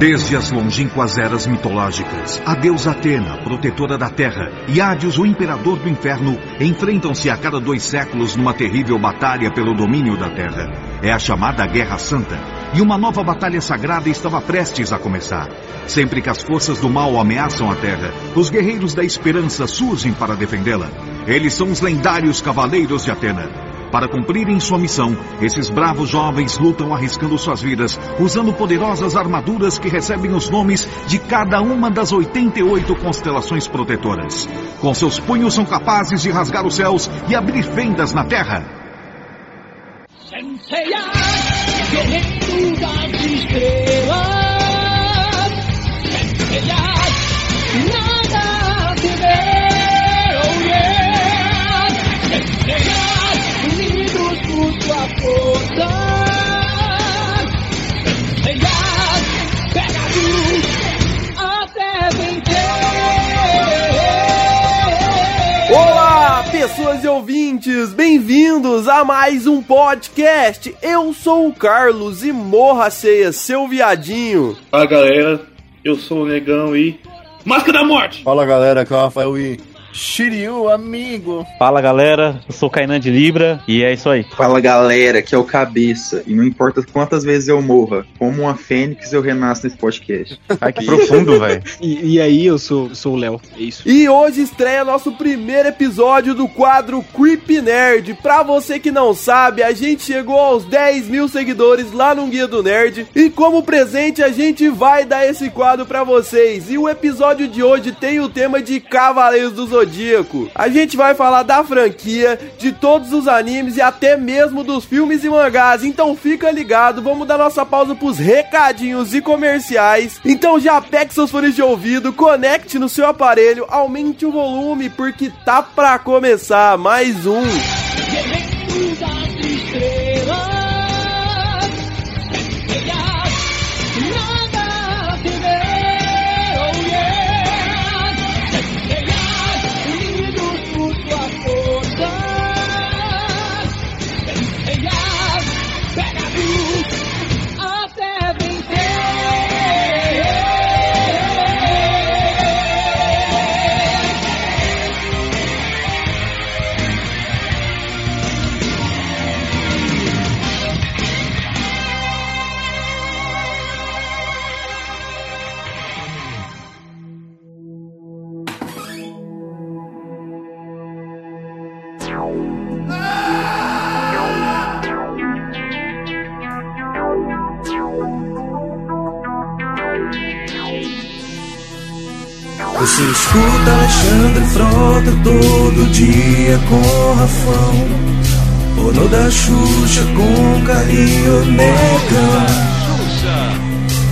Desde as longínquas eras mitológicas, a deusa Atena, protetora da terra, e Hades, o imperador do inferno, enfrentam-se a cada dois séculos numa terrível batalha pelo domínio da terra. É a chamada Guerra Santa, e uma nova batalha sagrada estava prestes a começar. Sempre que as forças do mal ameaçam a terra, os guerreiros da esperança surgem para defendê-la. Eles são os lendários Cavaleiros de Atena. Para cumprirem sua missão, esses bravos jovens lutam arriscando suas vidas, usando poderosas armaduras que recebem os nomes de cada uma das 88 constelações protetoras. Com seus punhos são capazes de rasgar os céus e abrir fendas na terra. Guerreiro das estrelas. Pessoas e ouvintes, bem-vindos a mais um podcast. Eu sou o Carlos e morra ceia, seu viadinho. Fala galera, eu sou o Negão e. Máscara da Morte! Fala galera, aqui é o Rafael e Shiryu, amigo. Fala galera, eu sou o Kainan de Libra e é isso aí. Fala galera, que é o Cabeça. E não importa quantas vezes eu morra, como uma fênix eu renasço nesse podcast. Ai, que profundo, velho. E, e, aí, eu sou, sou o Léo. É isso. E hoje estreia nosso primeiro episódio do quadro Creep Nerd. Pra você que não sabe, a gente chegou aos 10 mil seguidores lá no Guia do Nerd. E como presente, a gente vai dar esse quadro pra vocês. E o episódio de hoje tem o tema de Cavaleiros dos Zodíaco. A gente vai falar da franquia, de todos os animes e até mesmo dos filmes e mangás. Então fica ligado, vamos dar nossa pausa pros recadinhos e comerciais. Então já pegue seus fones de ouvido, conecte no seu aparelho, aumente o volume porque tá pra começar mais um. Você Alexandre Frota todo dia com Rafão. Ono da Xuxa com carinho negão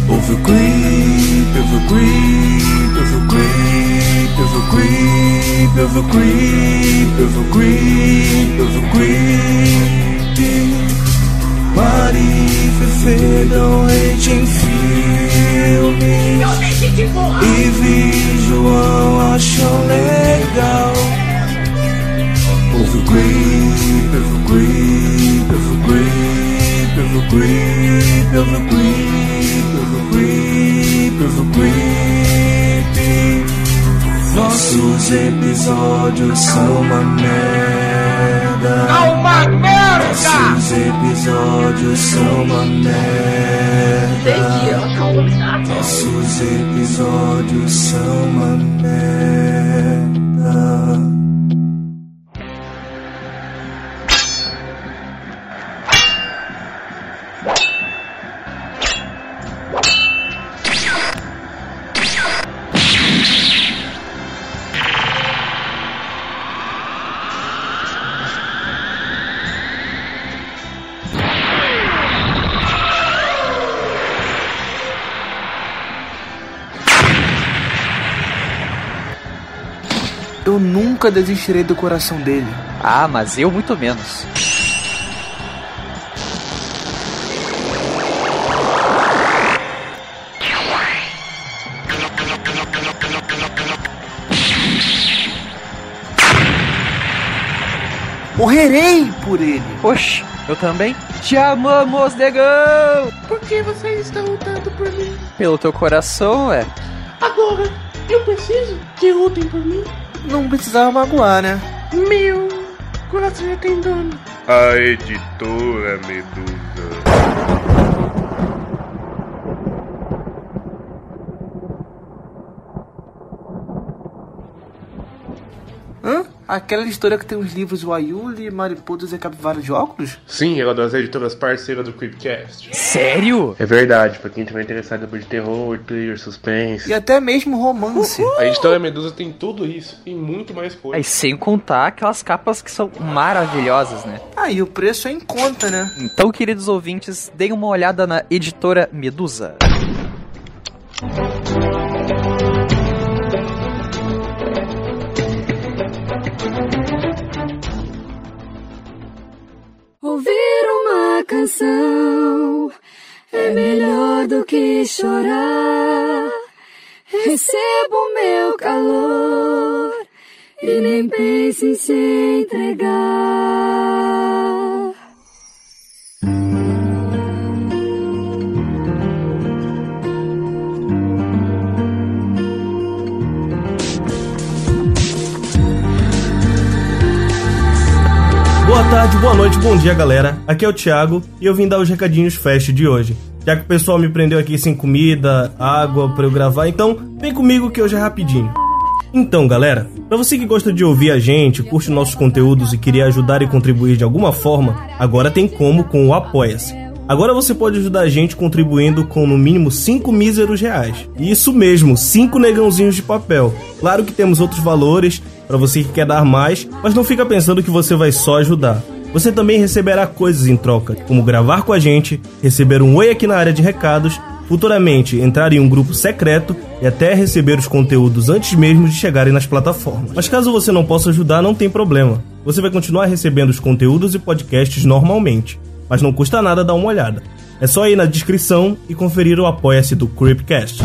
Ouve o creep, ouve o creep, ouve o creep, ouve o creep, ouve o creep, ouve o creep, ouve o creep Mari Fefe dão hate em filme e vi João achou legal. Ouve o creep, ouve o creep, ouve o creep, ouve o creep, ouve o creep, ouve o creep, ouve o creep Nossos episódios são uma merda É uma merda! Nossos episódios são uma merda. Nossos episódios são uma merda nunca desistirei do coração dele. Ah, mas eu muito menos. Morrerei por ele. Oxe, eu também. Te amamos, negão! Por que vocês estão lutando por mim? Pelo teu coração, é. Agora, eu preciso que lutem por mim. Não precisava magoar, né? Meu coração já tem dono. A editora Medusa. Hã? Aquela história que tem os livros O Ayuli, Mariposas e Capivaras de óculos? Sim, ela é das editoras parceiras do Creepcast. Sério? É verdade, pra quem tiver interessado por terror, thriller, suspense. E até mesmo romance. A editora Medusa tem tudo isso e muito mais coisa. Aí sem contar aquelas capas que são maravilhosas, né? Ah, e o preço é em conta, né? Então, queridos ouvintes, deem uma olhada na editora Medusa. Canção é melhor do que chorar. Recebo meu calor e nem pense em se entregar. Boa tarde, boa noite, bom dia, galera. Aqui é o Thiago e eu vim dar os recadinhos fast de hoje. Já que o pessoal me prendeu aqui sem comida, água para eu gravar, então vem comigo que hoje é rapidinho. Então, galera, para você que gosta de ouvir a gente, curte nossos conteúdos e queria ajudar e contribuir de alguma forma, agora tem como com o Apoia-se. Agora você pode ajudar a gente contribuindo com no mínimo 5 míseros reais. Isso mesmo, 5 negãozinhos de papel. Claro que temos outros valores para você que quer dar mais, mas não fica pensando que você vai só ajudar. Você também receberá coisas em troca, como gravar com a gente, receber um oi aqui na área de recados, futuramente entrar em um grupo secreto e até receber os conteúdos antes mesmo de chegarem nas plataformas. Mas caso você não possa ajudar, não tem problema. Você vai continuar recebendo os conteúdos e podcasts normalmente, mas não custa nada dar uma olhada. É só ir na descrição e conferir o apoia-se do Creepcast.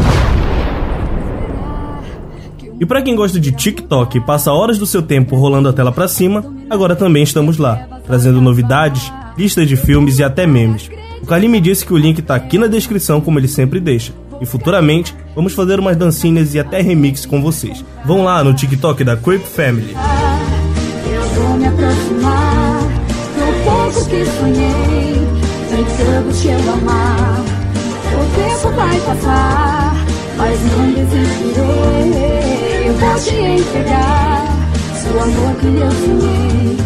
E para quem gosta de TikTok e passa horas do seu tempo rolando a tela para cima, agora também estamos lá, trazendo novidades, listas de filmes e até memes. O Carlinhos me disse que o link tá aqui na descrição, como ele sempre deixa. E futuramente vamos fazer umas dancinhas e até remix com vocês. Vão lá no TikTok da Creep Family. Eu vou tentando te te entregar o amor que eu sonhei.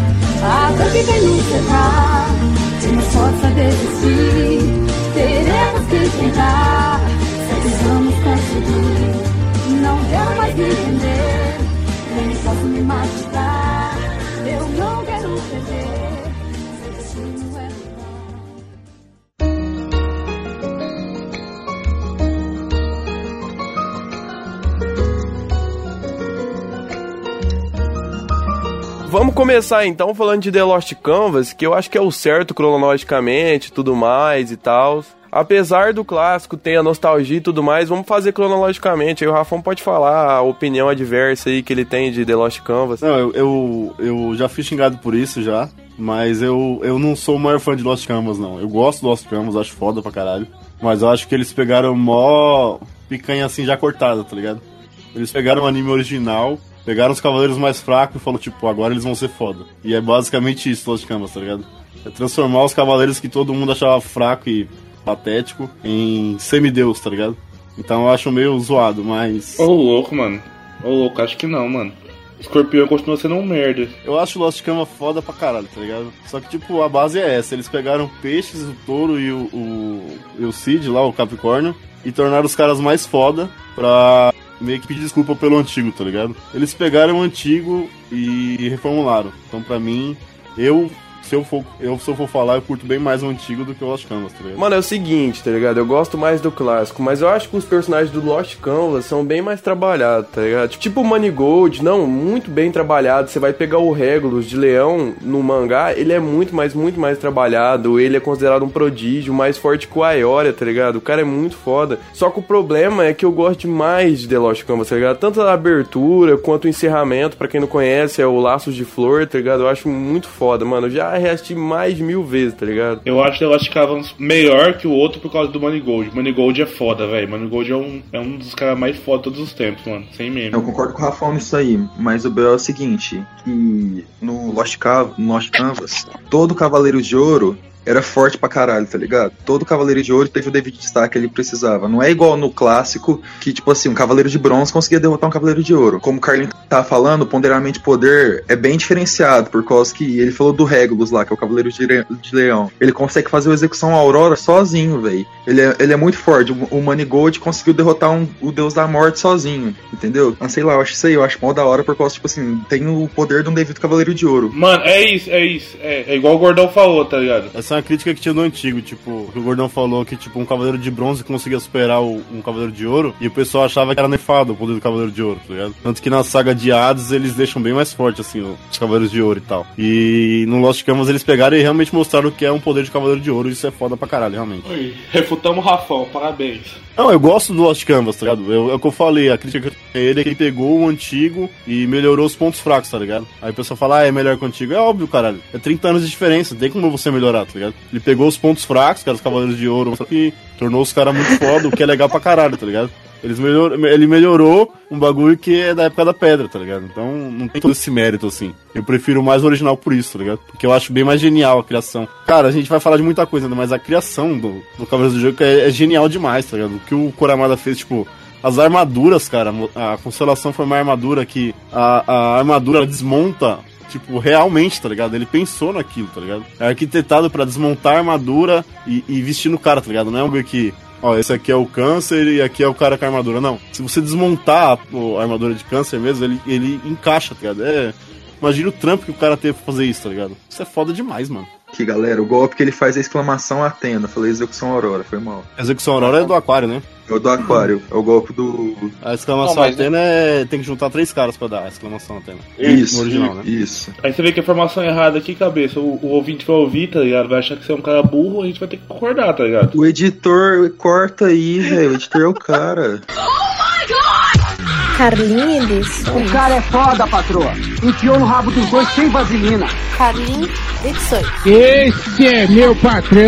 A dor que vem nos cercar, não possa desistir. Teremos que tentar, começar então falando de The Lost Canvas, que eu acho que é o certo cronologicamente, tudo mais e tal. Apesar do clássico ter a nostalgia e tudo mais, vamos fazer cronologicamente. Aí o Rafão pode falar a opinião adversa aí que ele tem de The Lost Canvas. Não, eu, eu, eu já fui xingado por isso já, mas eu, eu não sou o maior fã de Lost Canvas, não. Eu gosto do Lost Canvas, acho foda pra caralho. Mas eu acho que eles pegaram mó picanha assim já cortada, tá ligado? Eles pegaram o anime original, pegaram os cavaleiros mais fracos e falaram, tipo, agora eles vão ser foda. E é basicamente isso, Lost Canvas, tá ligado? É transformar os cavaleiros que todo mundo achava fraco e patético em semideus, tá ligado? Então eu acho meio zoado, mas. Ô louco, mano. Ô louco, acho que não, mano. Escorpião continua sendo um merda. Eu acho Lost Canvas foda pra caralho, tá ligado? Só que, tipo, a base é essa. Eles pegaram peixes, o touro e o, o, e o Cid lá, o Capricórnio, e tornaram os caras mais foda pra meio que pedir desculpa pelo antigo, tá ligado? Eles pegaram o antigo e reformularam. Então, pra mim, eu se eu for, eu, se eu for falar, eu curto bem mais o antigo do que o Lost Canvas, tá ligado? Mano, é o seguinte, tá ligado? Eu gosto mais do clássico, mas eu acho que os personagens do Lost Canvas são bem mais trabalhados, tá ligado? Tipo o Manigold, não, muito bem trabalhado. Você vai pegar o Regulus de Leão no mangá, ele é muito mais, muito mais trabalhado. Ele é considerado um prodígio, mais forte que o Aioria, tá ligado? O cara é muito foda. Só que o problema é que eu gosto demais de The Lost Canvas, tá ligado? Tanto a abertura quanto o encerramento, pra quem não conhece, é o Laços de Flor, tá ligado? Eu acho muito foda, mano. Eu já reassistir mais de mil vezes, tá ligado? Eu acho The Lost Cavans melhor que o outro por causa do Money Gold. Money Gold é foda, velho. Money Gold é um, é um dos caras mais foda de todos os tempos, mano. Sem meme. Eu concordo com o Rafão nisso aí, mas o B.O. é o seguinte, que no Lost, Cav no Lost Canvas, todo Cavaleiro de Ouro era forte pra caralho, tá ligado? Todo Cavaleiro de Ouro teve o devido destaque que ele precisava. Não é igual no clássico, que, tipo assim, um Cavaleiro de Bronze conseguia derrotar um Cavaleiro de Ouro. Como o Carlinhos tá falando, o Ponderamento de Poder é bem diferenciado, por causa que ele falou do Regulus lá, que é o Cavaleiro de, de Leão. Ele consegue fazer a execução Aurora sozinho, velho. Ele é, ele é muito forte. O, o Manigold conseguiu derrotar um- o Deus da Morte sozinho, entendeu? Mas sei lá, eu acho isso aí, eu acho mó da hora, por causa, tipo assim, tem o poder de um devido Cavaleiro de Ouro. Mano, é isso, é isso. É, é igual o Gordão falou, tá ligado? Essa é uma crítica que tinha no antigo, tipo, que o Gordão falou que, tipo, um cavaleiro de bronze conseguia superar o- um cavaleiro de ouro, e o pessoal achava que era nefado o poder do cavaleiro de ouro, tá ligado? Tanto que na saga de Hades eles deixam bem mais forte, assim, os cavaleiros de ouro e tal. E no Lost Canvas eles pegaram e realmente mostraram que é um poder de cavaleiro de ouro, e isso é foda pra caralho, realmente. Oi, refutamos o Rafão, parabéns. Não, eu gosto do Lost Canvas, tá ligado? Eu- É o que eu falei, a crítica que eu tenho ele é que ele pegou o antigo e melhorou os pontos fracos, tá ligado? Aí o pessoal fala, ah, é melhor que o antigo. É óbvio, caralho. É 30 anos de diferença, tem como você melhorar, tá ligado? Ele pegou os pontos fracos, que eram os Cavaleiros de Ouro, e tornou os caras muito foda, o que é legal pra caralho, tá ligado? Eles melhor, ele melhorou um bagulho que é da época da pedra, tá ligado? Então não tem todo esse mérito, assim. Eu prefiro mais original por isso, tá ligado? Porque eu acho bem mais genial a criação. Cara, a gente vai falar de muita coisa ainda, mas a criação do, do Cavaleiros do Jogo é, é genial demais, tá ligado? O que o Koramada fez, tipo, as armaduras, cara, a constelação foi uma armadura que a, a armadura desmonta tipo, realmente, tá ligado? Ele pensou naquilo, tá ligado? É arquitetado pra desmontar a armadura e, e vestir no cara, tá ligado? Não é bagulho que, ó, esse aqui é o câncer e aqui é o cara com a armadura. Não. Se você desmontar a, a armadura de câncer mesmo, ele, ele encaixa, tá ligado? É. Imagina o trampo que o cara teve pra fazer isso, tá ligado? Isso é foda demais, mano. Que galera, o golpe que ele faz é exclamação Atena. Falei execução Aurora, foi mal. Execução Aurora é do Aquário, né? É o do Aquário, é o golpe do. A exclamação Não, mas- Atena é. tem que juntar três caras pra dar a exclamação Atena. Isso, No original, né? Isso. Aí você vê que a informação é errada aqui, cabeça. O, o ouvinte vai ouvir, tá ligado? Vai achar que você é um cara burro, a gente vai ter que concordar, tá ligado? O editor corta aí, velho. O editor é o cara. Carlinhos O cara é foda, patroa. Enfiou no rabo dos dois sem vaselina. Carlinhos edições. Esse é meu patrão.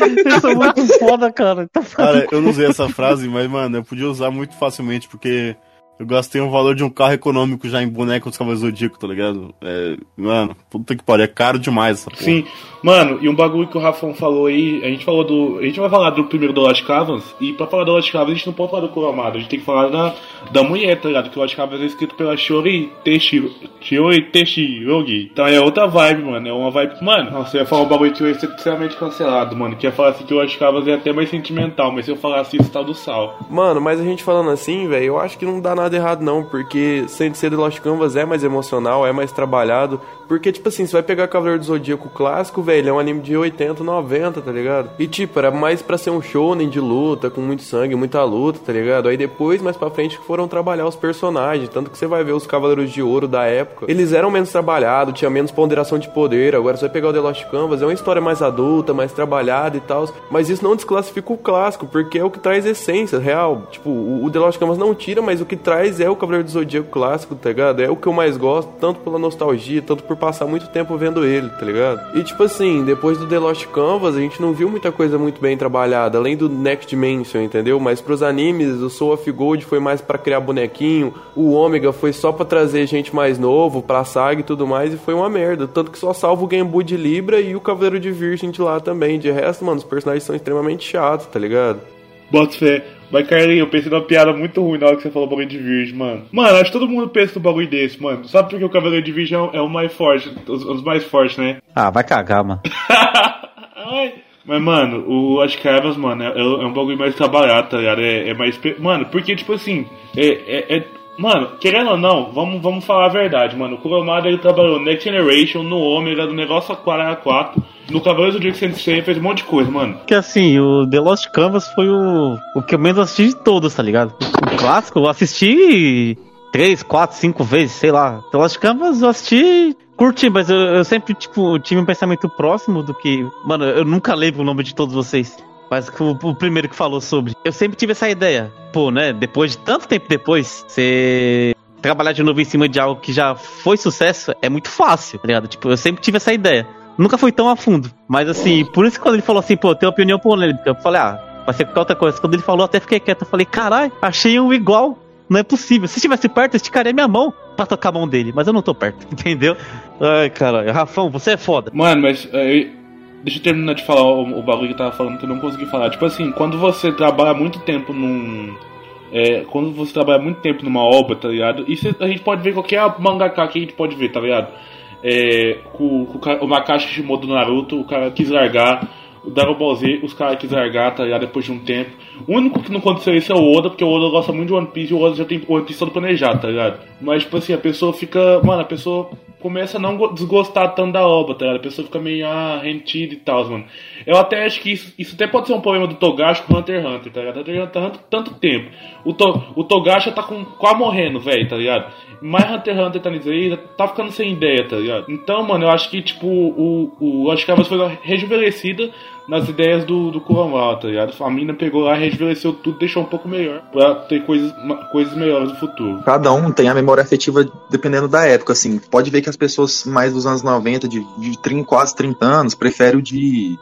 Eles são muito foda, cara. Cara, eu não usei essa frase, mas, mano, eu podia usar muito facilmente, porque eu gastei o valor de um carro econômico já em boneco dos Cavaleiros do Zodíaco, tá ligado? É, mano, puta que pariu, é caro demais essa porra. Sim, mano, e um bagulho que o Rafão falou aí, a gente falou do. A gente vai falar do primeiro do Lost Cavans, e pra falar do Lost Cavans a gente não pode falar do Kuromada, a gente tem que falar da, da mulher, tá ligado? Que o Lost Cavans é escrito pela Shiori Teshiro, Shiori Teshirogi. Então é outra vibe, mano, é uma vibe. Mano, nossa, eu ia falar um bagulho que eu ia ser extremamente cancelado, mano, que ia falar assim que o Lost Cavans é até mais sentimental, mas se eu falasse isso, tá do sal. Mano, mas a gente falando assim, velho, eu acho que não dá nada errado não, porque ser The Lost Canvas é mais emocional, é mais trabalhado, porque tipo assim, você vai pegar Cavaleiro do Zodíaco clássico, velho, é um anime de 80, 90, tá ligado? E tipo, era mais pra ser um shonen de luta, com muito sangue, muita luta, tá ligado? Aí depois, mais pra frente, foram trabalhar os personagens, tanto que você vai ver os Cavaleiros de Ouro da época, eles eram menos trabalhados, tinha menos ponderação de poder, agora você vai pegar o The Lost Canvas, é uma história mais adulta, mais trabalhada e tal, mas isso não desclassifica o clássico, porque é o que traz essência real. Tipo, o The Lost Canvas não tira, mas o que traz é o Cavaleiro do Zodíaco clássico, tá ligado? É o que eu mais gosto, tanto pela nostalgia, tanto por passar muito tempo vendo ele, tá ligado? E tipo assim, depois do The Lost Canvas, a gente não viu muita coisa muito bem trabalhada, além do Next Dimension, entendeu? Mas pros animes, o Soul of Gold foi mais pra criar bonequinho, o Ômega foi só pra trazer gente mais novo, pra saga e tudo mais, e foi uma merda. Tanto que só salva o Boy de Libra e o Cavaleiro de Virgem de lá também. De resto, mano, os personagens são extremamente chatos, tá ligado? Bota fé. Mas, Carlinhos, eu pensei numa piada muito ruim na hora que você falou bagulho de virgem, mano. Mano, acho que todo mundo pensa num bagulho desse, mano. Sabe por que o Cavaleiro de Virgem é o- é o mais forte, os, os mais fortes, né? Ah, vai cagar, mano. Mas, mano, o As Caras, mano, é, é um bagulho mais trabalhado, tá ligado? É, é mais. Mano, porque, tipo assim, é. é- é- Mano, querendo ou não, vamos, vamos falar a verdade, mano. O Kuromada ele trabalhou Next Generation, no Omega, no negócio Aquara 4, no Cavaleiro do Dia que fez um monte de coisa, mano. Porque assim, o The Lost Canvas foi o, o que eu menos assisti de todos, tá ligado? O clássico eu assisti três, quatro, cinco vezes, sei lá. The Lost Canvas eu assisti, curti, mas eu, eu sempre, tipo, tive um pensamento próximo do que. Mano, eu nunca lembro o nome de todos vocês. Mas o, o primeiro que falou sobre. Eu sempre tive essa ideia. Pô, né? Depois de tanto tempo depois, você trabalhar de novo em cima de algo que já foi sucesso é muito fácil, tá ligado? Tipo, eu sempre tive essa ideia. Nunca fui tão a fundo. Mas assim, por isso que quando ele falou assim, pô, tem opinião polêmica, eu falei, ah, vai ser qualquer outra coisa. Quando ele falou, até fiquei quieto. Eu falei, caralho, achei um igual. Não é possível. Se estivesse perto, eu esticaria minha mão pra tocar a mão dele. Mas eu não tô perto, entendeu? Ai, caralho. Rafão, você é foda. Mano, mas é, deixa eu terminar de falar o, o bagulho que eu tava falando que eu não consegui falar. Tipo assim, quando você trabalha muito tempo num. É, quando você trabalha muito tempo numa obra, tá ligado? Isso a gente pode ver qualquer mangaka que a gente pode ver, tá ligado? É, com, com o ca- o Makashi Shimoda do Naruto, o cara quis largar. O Dragon Ball Z, os caras quis largar, tá ligado? Depois de um tempo. O único que não aconteceu isso é o Oda, porque o Oda gosta muito de One Piece e o Oda já tem One Piece todo planejado, tá ligado? Mas, tipo assim, a pessoa fica. Mano, a pessoa começa a não go- desgostar tanto da obra, tá ligado? A pessoa fica meio ah, rentida e tal, mano. Eu até acho que isso, isso até pode ser um problema do Togashi com o Hunter x Hunter, tá ligado? Hunter x Hunter tanto tempo. O, to, o Togashi tá com, quase morrendo, velho, tá ligado? Mas Hunter x Hunter tá nisso aí, tá ficando sem ideia, tá ligado? Então, mano, eu acho que, tipo, o, o Lost Canvas foi rejuvenescida nas ideias do, do Kuromawa, tá ligado? A mina pegou lá, rejuvenesceu tudo, deixou um pouco melhor, pra ter coisas, coisas melhores no futuro. Cada um tem a memória afetiva dependendo da época, assim. Pode ver que as pessoas mais dos anos 90, de, de 30, quase 30 anos, preferem o de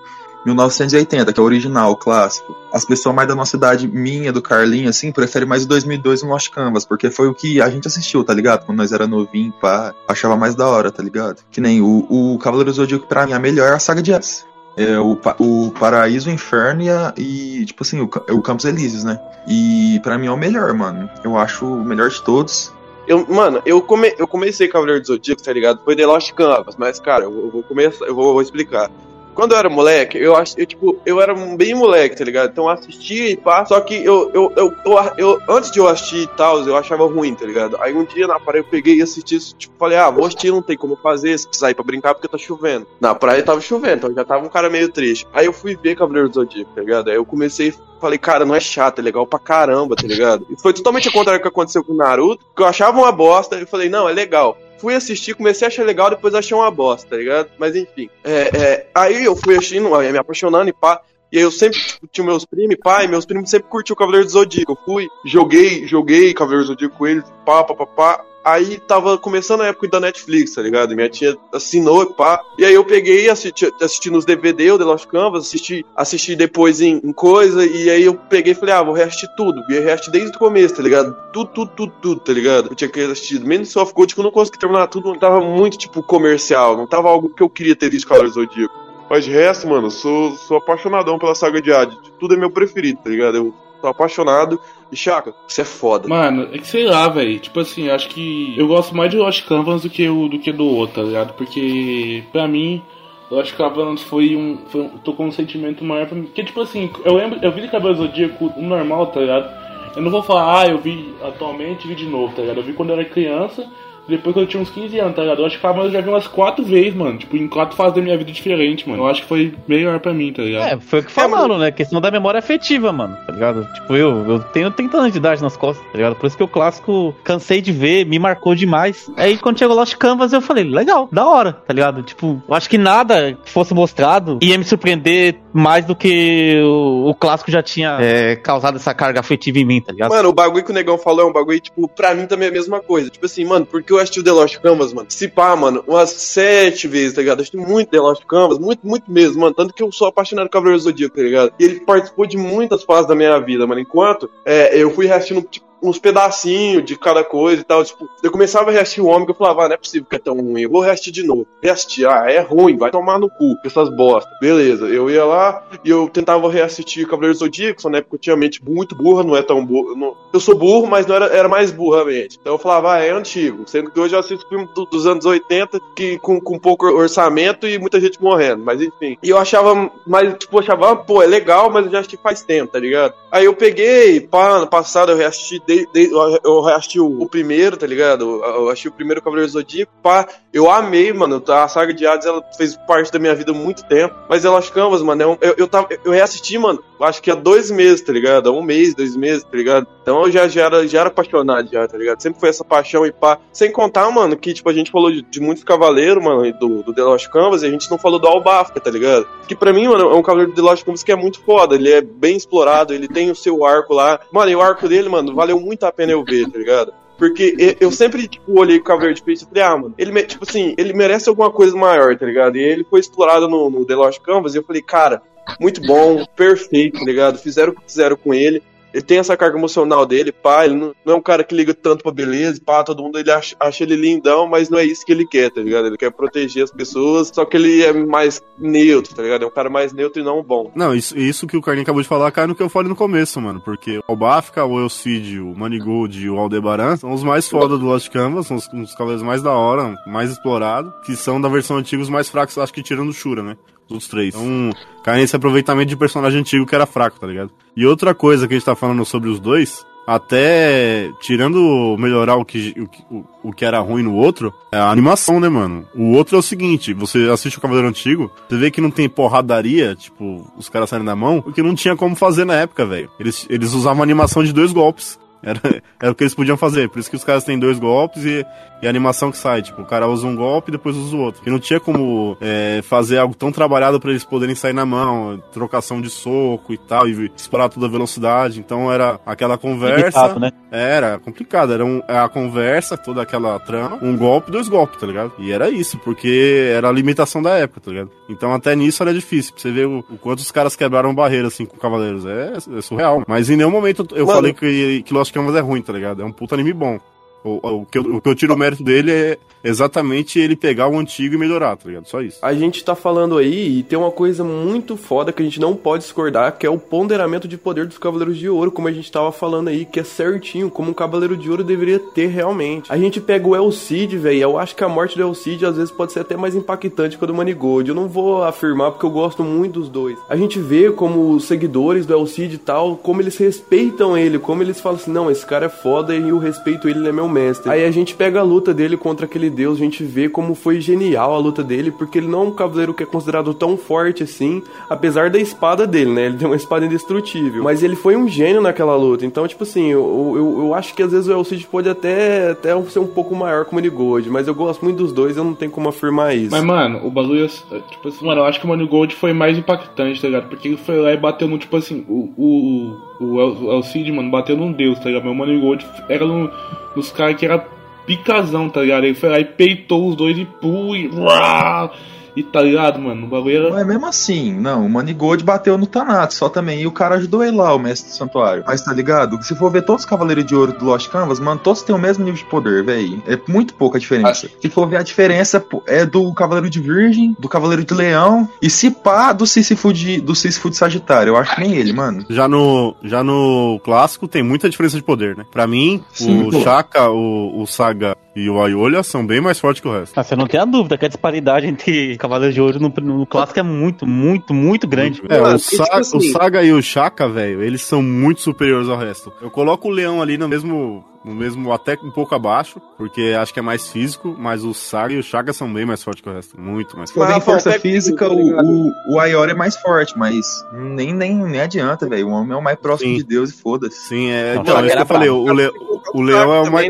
1980, que é o original, o clássico. As pessoas mais da nossa idade, minha, do Carlinho, assim, preferem mais o 2002 no Lost Canvas, porque foi o que a gente assistiu, tá ligado? Quando nós era novinho, pá, achava mais da hora, tá ligado? Que nem o, o Cavaleiro do Zodíaco, pra mim, a melhor é a saga de S. É o, o Paraíso, o Inferno e, a- e, tipo assim, o, o Campos Elíseos, né? E pra mim é o melhor, mano. Eu acho o melhor de todos. Eu, mano, eu, come, eu comecei Cavaleiro do Zodíaco, tá ligado? Foi The Lost Canvas, mas, cara, eu, eu vou começar, eu vou, vou explicar. Quando eu era moleque, eu acho, eu, tipo, eu era bem moleque, tá ligado? Então eu assistia e pá, só que eu, eu, eu, eu, eu- antes de eu assistir e tal, eu achava ruim, tá ligado? Aí um dia na praia eu peguei e assisti isso, tipo, falei, ah, vou assistir, não tem como fazer, se sair pra brincar porque tá chovendo. Na praia tava chovendo, então já tava um cara meio triste. Aí eu fui ver Cavaleiro do Zodíaco, tá ligado? Aí eu comecei Falei, cara, não é chato, é legal pra caramba, tá ligado? Isso foi totalmente o contrário do que aconteceu com o Naruto, que eu achava uma bosta, eu falei, não, é legal. Fui assistir, comecei a achar legal, depois achei uma bosta, tá ligado? Mas enfim. É, é, aí eu fui assistindo, me apaixonando e pá. E aí eu sempre tipo, tinha meus primos, e meus primos sempre curtiam o Cavaleiro do Zodíaco. Eu fui, joguei, joguei Cavaleiro do Zodíaco com eles, pá, pá, pá, pá. Aí tava começando a época da Netflix, tá ligado? Minha tia assinou e pá. E aí eu peguei assisti, assisti nos DVD, o The Lost Canvas, assisti, assisti depois em, em coisa, e aí eu peguei e falei, ah, vou reassistir tudo. E eu reassisti desde o começo, tá ligado? Tudo, tudo, tudo, tudo, tá ligado? Eu tinha que ter assistido. Menos Soft Gold, que eu não consegui terminar tudo, não tava muito, tipo, comercial, não tava algo que eu queria ter visto Cavaleiro do Zodíaco. Mas de resto, mano, sou, sou apaixonadão pela saga de Hades. Tudo é meu preferido, tá ligado? Eu tô apaixonado. E Chaka, você é foda. Mano, é que sei lá, velho. Tipo assim, acho que eu gosto mais de Lost Canvas do que, o, do que do outro, tá ligado? Porque, pra mim, Lost Canvas foi um. Foi um um sentimento maior pra mim. Porque, tipo assim, eu lembro, eu vi de Cabelo Zodíaco normal, tá ligado? Eu não vou falar, ah, eu vi atualmente vi de novo, tá ligado? Eu vi quando eu era criança. Depois que eu tinha uns 15 anos, tá ligado? Eu acho que Canvas eu já vi umas 4 vezes, mano. Tipo, em 4 fases da minha vida diferentes, mano. Eu acho que foi melhor pra mim, tá ligado? É, foi o que falaram, né? Questão da memória afetiva, mano, tá ligado? Tipo, eu, eu tenho 30 anos de idade nas costas, tá ligado? Por isso que o clássico cansei de ver, me marcou demais. Aí quando chegou Lost Canvas, eu falei, legal, da hora, tá ligado? Tipo, eu acho que nada que fosse mostrado ia me surpreender mais do que o, o clássico já tinha é, causado essa carga afetiva em mim, tá ligado? Mano, o bagulho que o negão falou é um bagulho, tipo, pra mim também é a mesma coisa. Tipo assim, mano, porque eu assisti o The Lost Canvas, mano? Se pá, mano, umas sete vezes, tá ligado? Eu assisti muito The Lost Canvas, muito, muito mesmo, mano. Tanto que eu sou apaixonado por Cavaleiro do Zodíaco, tá ligado? E ele participou de muitas fases da minha vida, mano. Enquanto é, eu fui reassistindo, tipo, uns pedacinhos de cada coisa e tal. Tipo, eu começava a reassistir o homem que eu falava, ah, não é possível que é tão ruim. Eu vou reassistir de novo. Reassistir, ah, é ruim, vai tomar no cu, essas bosta. Beleza, eu ia lá e eu tentava reassistir Cavaleiro do Zodíaco, só na época eu tinha mente muito burra, não é tão burra. não- Eu sou burro, mas não era, era mais burra a mente. Então eu falava, ah, é antigo. Sendo que hoje eu assisto filme do- dos anos 80 que, com, com pouco orçamento e muita gente morrendo, mas enfim. E eu achava, mas tipo, achava, ah, pô, é legal, mas eu já assisti faz tempo, tá ligado? Aí eu peguei, pá, ano passado eu reassisti, de, de- eu reassisti o, o primeiro, tá ligado? Eu, eu assisti o primeiro Cavaleiro Zodíaco, pá, eu amei, mano. A saga de Hades, ela fez parte da minha vida há muito tempo. Mas ela Lost Canvas, mano, é um- eu, eu, tava, eu reassisti, mano, acho que há dois meses, tá ligado? Um mês, dois meses, tá ligado? Então eu já, já, era, já era apaixonado, já, tá ligado? Sempre foi essa paixão e pá. Sem contar, mano, que, tipo, a gente falou de, de muitos cavaleiros, mano, e do, do The Lost Canvas, e a gente não falou do Albafka, tá ligado? Que pra mim, mano, é um cavaleiro do The Lost Canvas que é muito foda. Ele é bem explorado, ele tem o seu arco lá. Mano, e o arco dele, mano, valeu muito a pena eu ver, tá ligado? Porque eu sempre, tipo, olhei pro Cavaleiro de Peixe e falei, ah, mano, ele, tipo assim, ele merece alguma coisa maior, tá ligado? E ele foi explorado no, no The Lost Canvas e eu falei, cara, muito bom, perfeito, tá ligado? Fizeram o que fizeram com ele. Ele tem essa carga emocional dele, pá, ele não, não é um cara que liga tanto pra beleza, pá, todo mundo ele acha, acha ele lindão, mas não é isso que ele quer, tá ligado? Ele quer proteger as pessoas, só que ele é mais neutro, tá ligado? É um cara mais neutro e não bom. Não, isso, isso que o Carlinhos acabou de falar cai no que eu falei no começo, mano. Porque o Bafka, o Elcid, o Manigold e o Aldebaran são os mais foda do Lost Canvas, são os, os cavaleiros mais da hora, mais explorados, que são da versão antiga os mais fracos, acho que tirando o Shura, né? Os três. Então, cai nesse aproveitamento de personagem antigo que era fraco, tá ligado? E outra coisa que a gente tá falando sobre os dois, até tirando melhorar o que, o, o, que era ruim no outro, é a animação, né, mano? O outro é o seguinte: você assiste o Cavaleiro Antigo, você vê que não tem porradaria, tipo, os caras saem da mão, porque não tinha como fazer na época, velho. Eles, eles usavam animação de dois golpes. Era, era o que eles podiam fazer. Por isso que os caras têm dois golpes e, e a animação que sai. Tipo, o cara usa um golpe e depois usa o outro. E não tinha como é, fazer algo tão trabalhado pra eles poderem sair na mão, trocação de soco e tal, e explorar toda a velocidade. Então era aquela conversa. Limitado, né? Era complicado. Era um- a conversa, toda aquela trama, um golpe, dois golpes, tá ligado? E era isso, porque era a limitação da época, tá ligado? Então até nisso era difícil. Pra você ver o, o quanto os caras quebraram barreira, assim, com Cavaleiros. É, é surreal. Mas em nenhum momento eu Mano. falei que, que Lost Canvas é ruim, tá ligado? É um puta anime bom. O, o, que eu, o que eu tiro o mérito dele é exatamente ele pegar o antigo e melhorar, tá ligado? Só isso. A gente tá falando aí e tem uma coisa muito foda que a gente não pode discordar, que é o ponderamento de poder dos Cavaleiros de Ouro, como a gente tava falando aí, que é certinho, como um Cavaleiro de Ouro deveria ter realmente. A gente pega o Elcid, velho, eu acho que a morte do Elcid às vezes pode ser até mais impactante que a do Manigold. Eu não vou afirmar porque eu gosto muito dos dois. A gente vê como os seguidores do Elcid e tal, como eles respeitam ele, como eles falam assim, não, esse cara é foda e eu respeito ele, ele é meu mestre. Aí a gente pega a luta dele contra aquele deus, a gente vê como foi genial a luta dele, porque ele não é um cavaleiro que é considerado tão forte assim, apesar da espada dele, né? Ele tem uma espada indestrutível. Mas ele foi um gênio naquela luta. Então, tipo assim, eu, eu, eu acho que às vezes o Elcid pode até, até ser um pouco maior que o Manigold, mas eu gosto muito dos dois, eu não tenho como afirmar isso. Mas, mano, o bagulho, é- tipo assim, mano, eu acho que o Money Gold foi mais impactante, tá ligado? Porque ele foi lá e bateu no, tipo assim, o, o, o, El- mano, bateu num deus, tá ligado? Mas o Money Gold era no, nos caras que era picazão, tá ligado? Ele foi lá e peitou os dois e e, uá, e tá ligado, mano? O bagulho era. Mas mesmo assim, não, o Manigold bateu no Thanatos só também, e o cara ajudou ele lá, o mestre do santuário. Mas tá ligado? Se for ver todos os Cavaleiros de Ouro do Lost Canvas, mano, todos têm o mesmo nível de poder, velho. É muito pouca diferença. Se for ver a diferença, é do Cavaleiro de Virgem, do Cavaleiro de Leão, e se pá, do Sísifo de, do Sísifo de Sagitário. Eu acho que nem ele, mano. Já no, já no clássico tem muita diferença de poder, né? Pra mim, Sim, o pô. Shaka, o, o Saga e o Aiolha são bem mais fortes que o resto. Ah, você não tem a dúvida que a disparidade entre Cavaleiros de Ouro no, no clássico é muito, muito, muito grande. É, Mano, o, tipo Sa- assim- o Saga e o Shaka, velho, eles são muito superiores ao resto. Eu coloco o Leão ali no mesmo, no mesmo até um pouco abaixo, porque acho que é mais físico, mas o Saga e o Shaka são bem mais fortes que o resto. Muito mais Se for ver em Rafael, força física, tudo, o, tá ligado? o, o Aior é mais forte, mas nem, nem, nem adianta, velho. O homem é o mais próximo Sim. de Deus e foda-se. Sim, é. Então, é isso que eu falei. O, Le- o Leão é o mais.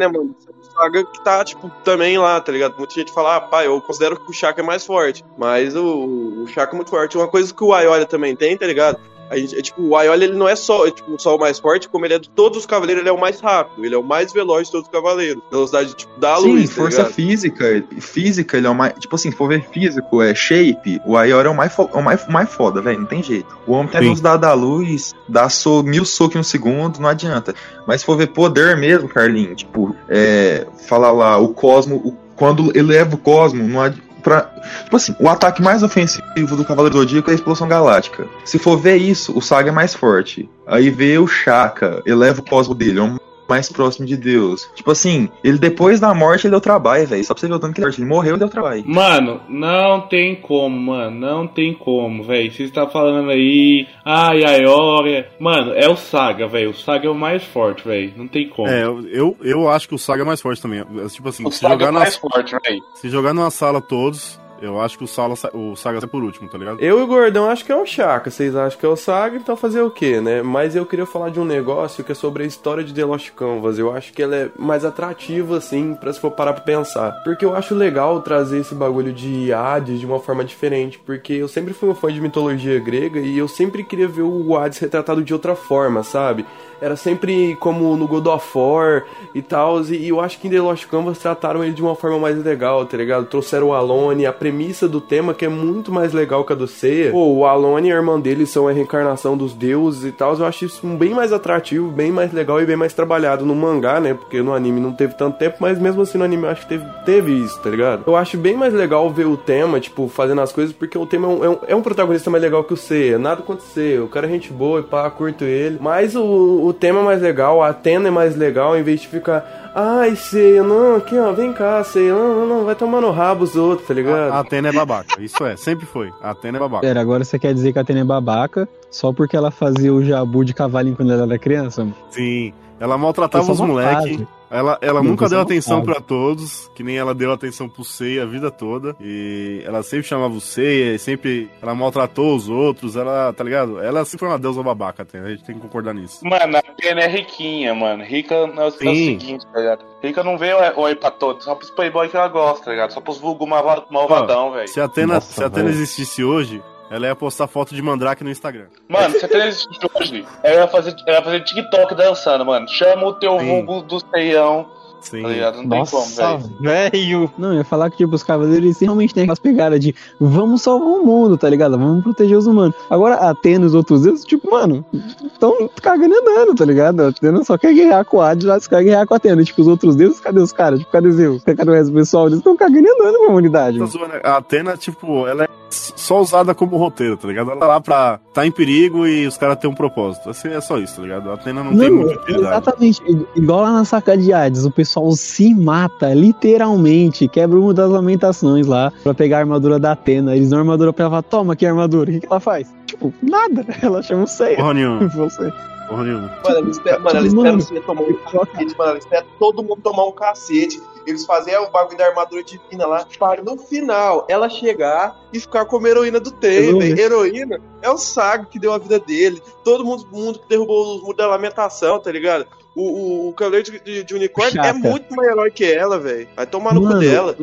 Saga que tá, tipo, também lá, tá ligado? Muita gente fala, ah, pai, eu considero que o Shaka é mais forte. Mas o, o Shaka é muito forte. Uma coisa que o Aiolia também tem, tá ligado? A gente, é, tipo, o Aiolia, ele não é só, é, tipo, só o mais forte, como ele é de todos os cavaleiros, ele é o mais rápido. Ele é o mais veloz de todos os cavaleiros. Velocidade, tipo, da Sim, luz, tá força ligado? física. Física, ele é o mais. Tipo assim, se for ver físico, é shape, o Aior é o mais, fo- é o mais, mais foda, velho. Não tem jeito. O homem tem a velocidade da luz, dá so, mil socos em um segundo, não adianta. Mas se for ver poder mesmo, Carlinhos, tipo, é. Fala lá, o Cosmo. o- quando eleva o Cosmo, não adi- Pra, tipo assim, o ataque mais ofensivo do Cavaleiro Zodíaco é a Explosão Galáctica. Se for ver isso, o Saga é mais forte. Aí vê o Shaka, eleva o cosmo dele, é o mais próximo de Deus. Tipo assim, ele depois da morte ele deu trabalho, velho. Só pra você ver o tanto que ele, ele morreu e deu trabalho. Mano, não tem como, mano. Não tem como, velho. Você está falando aí. Ai, ai, olha. Mano, é o Saga, velho. O Saga é o mais forte, velho. Não tem como. É, eu, eu, acho que o Saga é mais forte também. É, Tipo assim, O se Saga é jogar, mais na, forte, velho. se jogar numa sala todos, Eu acho que o, Sala, sa- o Saga sai por último, tá ligado? Eu e o Gordão acho que é o Chaka, vocês acham que é o Saga, então fazer o quê, né? Mas eu queria falar de um negócio que é sobre a história de The Lost Canvas. Eu acho que ela é mais atrativa, assim, pra se for parar pra pensar. Porque eu acho legal trazer esse bagulho de Hades de uma forma diferente. Porque eu sempre fui um fã de mitologia grega e eu sempre queria ver o Hades retratado de outra forma, sabe? Era sempre como no God of War e tal. E eu acho que em The Lost Canvas trataram ele de uma forma mais legal, tá ligado? Trouxeram o Alone, a premissa do tema que é muito mais legal que a do Seiya. Pô, o Alone e a irmã dele são a reencarnação dos deuses e tal. Eu acho isso bem mais atrativo, bem mais legal e bem mais trabalhado no mangá, né? Porque no anime não teve tanto tempo, mas mesmo assim no anime eu acho que teve, teve isso, tá ligado? Eu acho bem mais legal ver o tema, tipo, fazendo as coisas, porque o tema é um, é um, é um protagonista mais legal que o Seiya. Nada Seiya. O cara é gente boa e pá, curto ele. Mas o, o tema é mais legal, a Atena é mais legal, em vez de ficar. Ai, Seiya, não, aqui ó, vem cá, Seiya, não, não, não, vai tomar no rabo os outros, tá ligado? A Atena é babaca, isso é, sempre foi. A Atena é babaca. Pera, agora você quer dizer que a Atena é babaca só porque ela fazia o jabu de cavalinho quando ela era criança? mano? Sim, ela maltratava os moleques. Ela, ela Não, nunca deu uma atenção pra todos, que nem ela deu atenção pro Seiya a vida toda. E ela sempre chamava o Seiya, e sempre ela maltratou os outros, ela, tá ligado? Ela sempre foi uma deusa babaca, até, a gente tem que concordar nisso. Mano, a Atena é riquinha, mano. Rica é o, é seguinte, tá ligado? Rica não veio oi pra todos, só pros playboy que ela gosta, tá ligado? Só pros vulgo malva- malvadão, velho. Se a Atena, Nossa, se a Atena existisse hoje, ela ia postar foto de Mandrake no Instagram. Mano, se a existisse hoje, ela ia fazer, ela ia fazer TikTok dançando, mano. Chama o teu Sim. vulgo do Seião. Sim. Tá ligado? Não tem como, velho. velho! Não, eu ia falar que, tipo, os cavaleiros eles realmente têm aquelas pegadas de vamos salvar o mundo, tá ligado? Vamos proteger os humanos. Agora, a Atena e os outros deuses, tipo, mano, estão cagando e andando, tá ligado? A Atena só quer guerrear com a Hades, lá quer guerrear com a Atena. Tipo, os outros deuses, cadê os caras? Tipo, cadê Zeus? Cadê o resto do pessoal? Eles estão cagando e andando com a humanidade. Tá zoando, A Atena, tipo, ela é só usada como roteiro, tá ligado? Ela tá lá pra tá em perigo e os caras têm um propósito. Assim, é só isso, tá ligado? A Atena não, tem muita utilidade. exatamente. Igual lá na saca de Hades, o pessoal se mata, literalmente, quebra uma das lamentações lá pra pegar a armadura da Atena. Eles dão a armadura pra ela fala, toma aqui a armadura. O que, que ela faz? Tipo, nada. Ela chama o Seiya. Porra nenhuma. Você. Porra nenhuma. Mano, ela espera, mano, ela Mano, espera você tomar um cacete, mano. Ela espera todo mundo tomar um cacete. Eles fazem o bagulho da armadura divina lá. Para no final, ela chegar e ficar como heroína do vi. Heroína é o Saga que deu a vida dele. Todo mundo, mundo que derrubou os muros da lamentação, tá ligado? O, o, o Cavaleiro de, de, de Unicórnio é muito mais herói que ela, velho. Vai tomar no cu dela.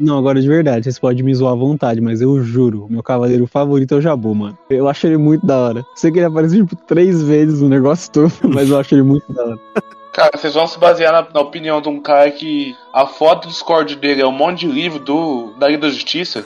Não, agora de verdade, vocês podem me zoar à vontade, mas eu juro, meu cavaleiro favorito é o Jabu, mano. Eu acho ele muito da hora. Sei que ele apareceu, tipo, três vezes no negócio todo, mas eu acho ele muito da hora. Cara, vocês vão se basear na, na opinião de um cara que a foto do Discord dele é um monte de livro do, da Liga da Justiça?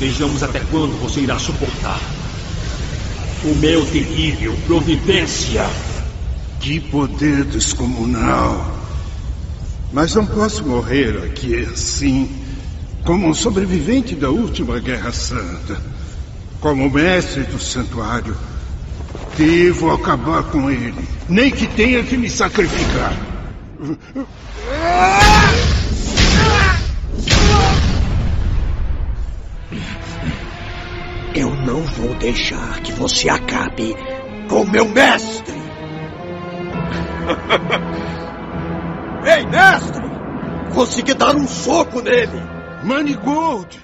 Vejamos até quando você irá suportar. O meu terrível providência. Que poder descomunal. Mas não posso morrer aqui assim, como um sobrevivente da última Guerra Santa. Como mestre do santuário, devo acabar com ele, nem que tenha que me sacrificar. Eu não vou deixar que você acabe com meu mestre. Ei, mestre! Consegui dar um soco nele! Manigold!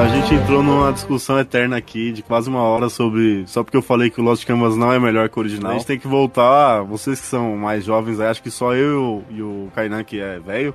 A gente entrou numa discussão eterna aqui de quase uma hora sobre. Só porque eu falei que o Lost Canvas não é melhor que o original. A gente tem que voltar. Vocês que são mais jovens aí, acho que só eu e o Kainan, que é velho.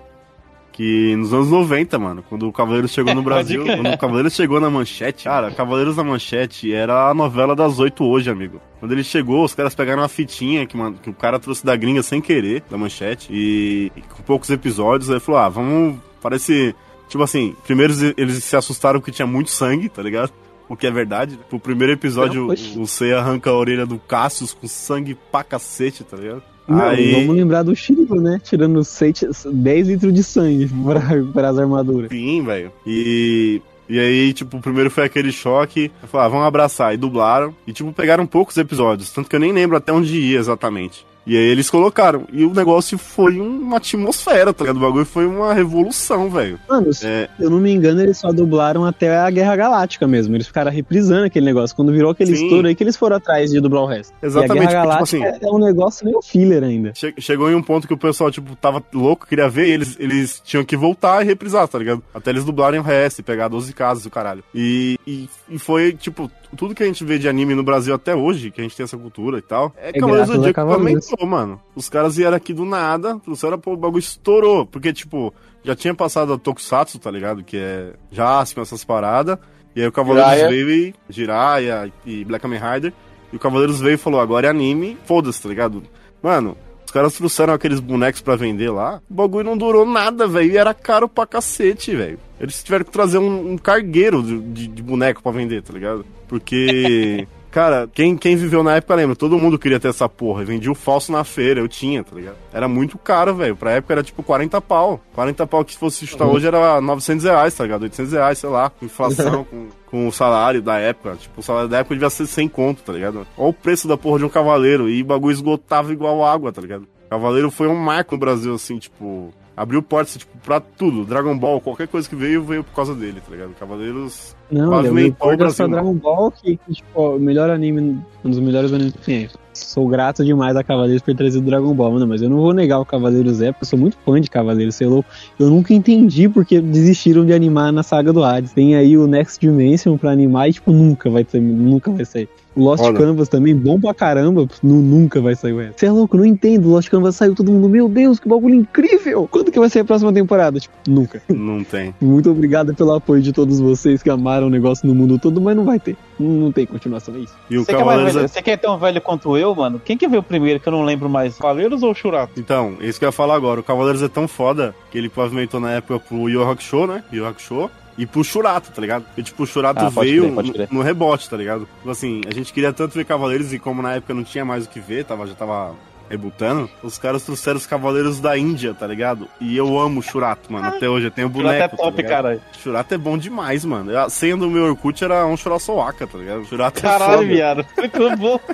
Que nos anos 90, mano, quando o Cavaleiros chegou no Brasil, quando o Cavaleiros chegou na manchete, cara, Cavaleiros na manchete era a novela das oito hoje, amigo. Quando ele chegou, os caras pegaram uma fitinha que, mano, que o cara trouxe da gringa sem querer, da manchete, e, e com poucos episódios, aí falou: ah, vamos. Parece. Tipo assim, primeiro eles se assustaram porque tinha muito sangue, tá ligado? o que é verdade. O primeiro episódio, Não, o Sei arranca a orelha do Cassius com sangue pra cacete, tá ligado? Não, Aí, Vamos lembrar do Shiryu, né? Tirando 6, 10 litros de sangue pra recuperar as armaduras. sim, velho. E. E aí, tipo, o primeiro foi aquele choque. Eu falei, ah, vamos abraçar. E dublaram. E, tipo, pegaram poucos episódios. Tanto que eu nem lembro até onde ia exatamente. E aí eles colocaram. E o negócio foi uma atmosfera, tá ligado? O bagulho foi uma revolução, velho. Mano, se É. eu não me engano, eles só dublaram até a Guerra Galáctica mesmo. Eles ficaram reprisando aquele negócio. Quando virou aquele Sim. estouro aí que eles foram atrás de dublar o resto. Exatamente, E a Guerra porque, Galáctica tipo assim- é um negócio meio filler ainda. Che- Chegou em um ponto que o pessoal, tipo, tava louco, queria ver, e eles, eles tinham que voltar e reprisar, tá ligado? Até eles dublarem o resto, e pegar 12 casas, o caralho. E, e, e foi, tipo, tudo que a gente vê de anime no Brasil até hoje, que a gente tem essa cultura e tal, é, É Cavaleiros do a Zodíaco Cavaleiros. aumentou, mano. Os caras vieram aqui do nada, trouxeram, pô, o bagulho estourou. Porque, tipo, já tinha passado a Tokusatsu, tá ligado? Que é Jaspion, essas paradas. E aí o Cavaleiros Jiraiya. veio e. Jiraiya e Black Kamen Rider. E o Cavaleiros veio e falou: agora é anime, foda-se, tá ligado? Mano, os caras trouxeram aqueles bonecos pra vender lá. O bagulho não durou nada, velho. E era caro pra cacete, velho. Eles tiveram que trazer um, um cargueiro de, de- de boneco pra vender, tá ligado? Porque. Cara, quem, quem viveu na época lembra, todo mundo queria ter essa porra. Eu vendia o falso na feira, eu tinha, tá ligado? Era muito caro, velho. Pra época era tipo 40 pau. 40 pau que se fosse chutar hoje era 900 reais, tá ligado? 800 reais, sei lá. Com inflação, com, com o salário da época. Tipo, o salário da época devia ser 100 conto, tá ligado? Olha o preço da porra de um cavaleiro. E o bagulho esgotava igual água, tá ligado? Cavaleiro foi um marco no Brasil, assim, tipo. Abriu portas, tipo, pra tudo. Dragon Ball, qualquer coisa que veio, veio por causa dele, tá ligado? Cavaleiros. Não, pavimentou o Brasil. Dragon Ball, que, que, tipo, ó, o melhor anime, um dos melhores animes que tem. Sou grato demais a Cavaleiros por ter trazido Dragon Ball, mano, mas eu não vou negar o Cavaleiros é, porque eu sou muito fã de Cavaleiros, sei lá. Eu nunca entendi porque desistiram de animar na saga do Hades. Tem aí o Next Dimension pra animar e, tipo, nunca vai, ter, nunca vai sair. O Lost Olha. Canvas também, bom pra caramba, nu- nunca vai sair o resto. Você é louco, não entendo. O Lost Canvas saiu, todo mundo, meu Deus, que bagulho incrível! Quando que vai sair a próxima temporada? Tipo, nunca. Não tem. Muito obrigado pelo apoio de todos vocês que amaram o negócio no mundo todo, mas não vai ter. Não, não tem continuação, é isso. E o Você que, é Cavaleiros. velho, você que é tão velho quanto eu, mano? Quem que veio primeiro que eu não lembro mais? Cavaleiros ou Churato? Então, é isso que eu ia falar agora. O Cavaleiros é tão foda que ele pavimentou na época pro Yu Hakusho, né? Yu Hakusho. E pro Churato, tá ligado? E tipo, o Churato Ah, veio crer, crer. no, no rebote, tá ligado? Tipo assim, a gente queria tanto ver Cavaleiros e como na época não tinha mais o que ver, tava, já tava rebutando, os caras trouxeram os Cavaleiros da Índia, tá ligado? E eu amo o Churato, mano. Até hoje eu tenho boneco. Churato é top, tá caralho. Churato é bom demais, mano. A senha do meu Orkut era um Churaçoaka, tá ligado? Churato é Caralho, foda. viado. Muito bom.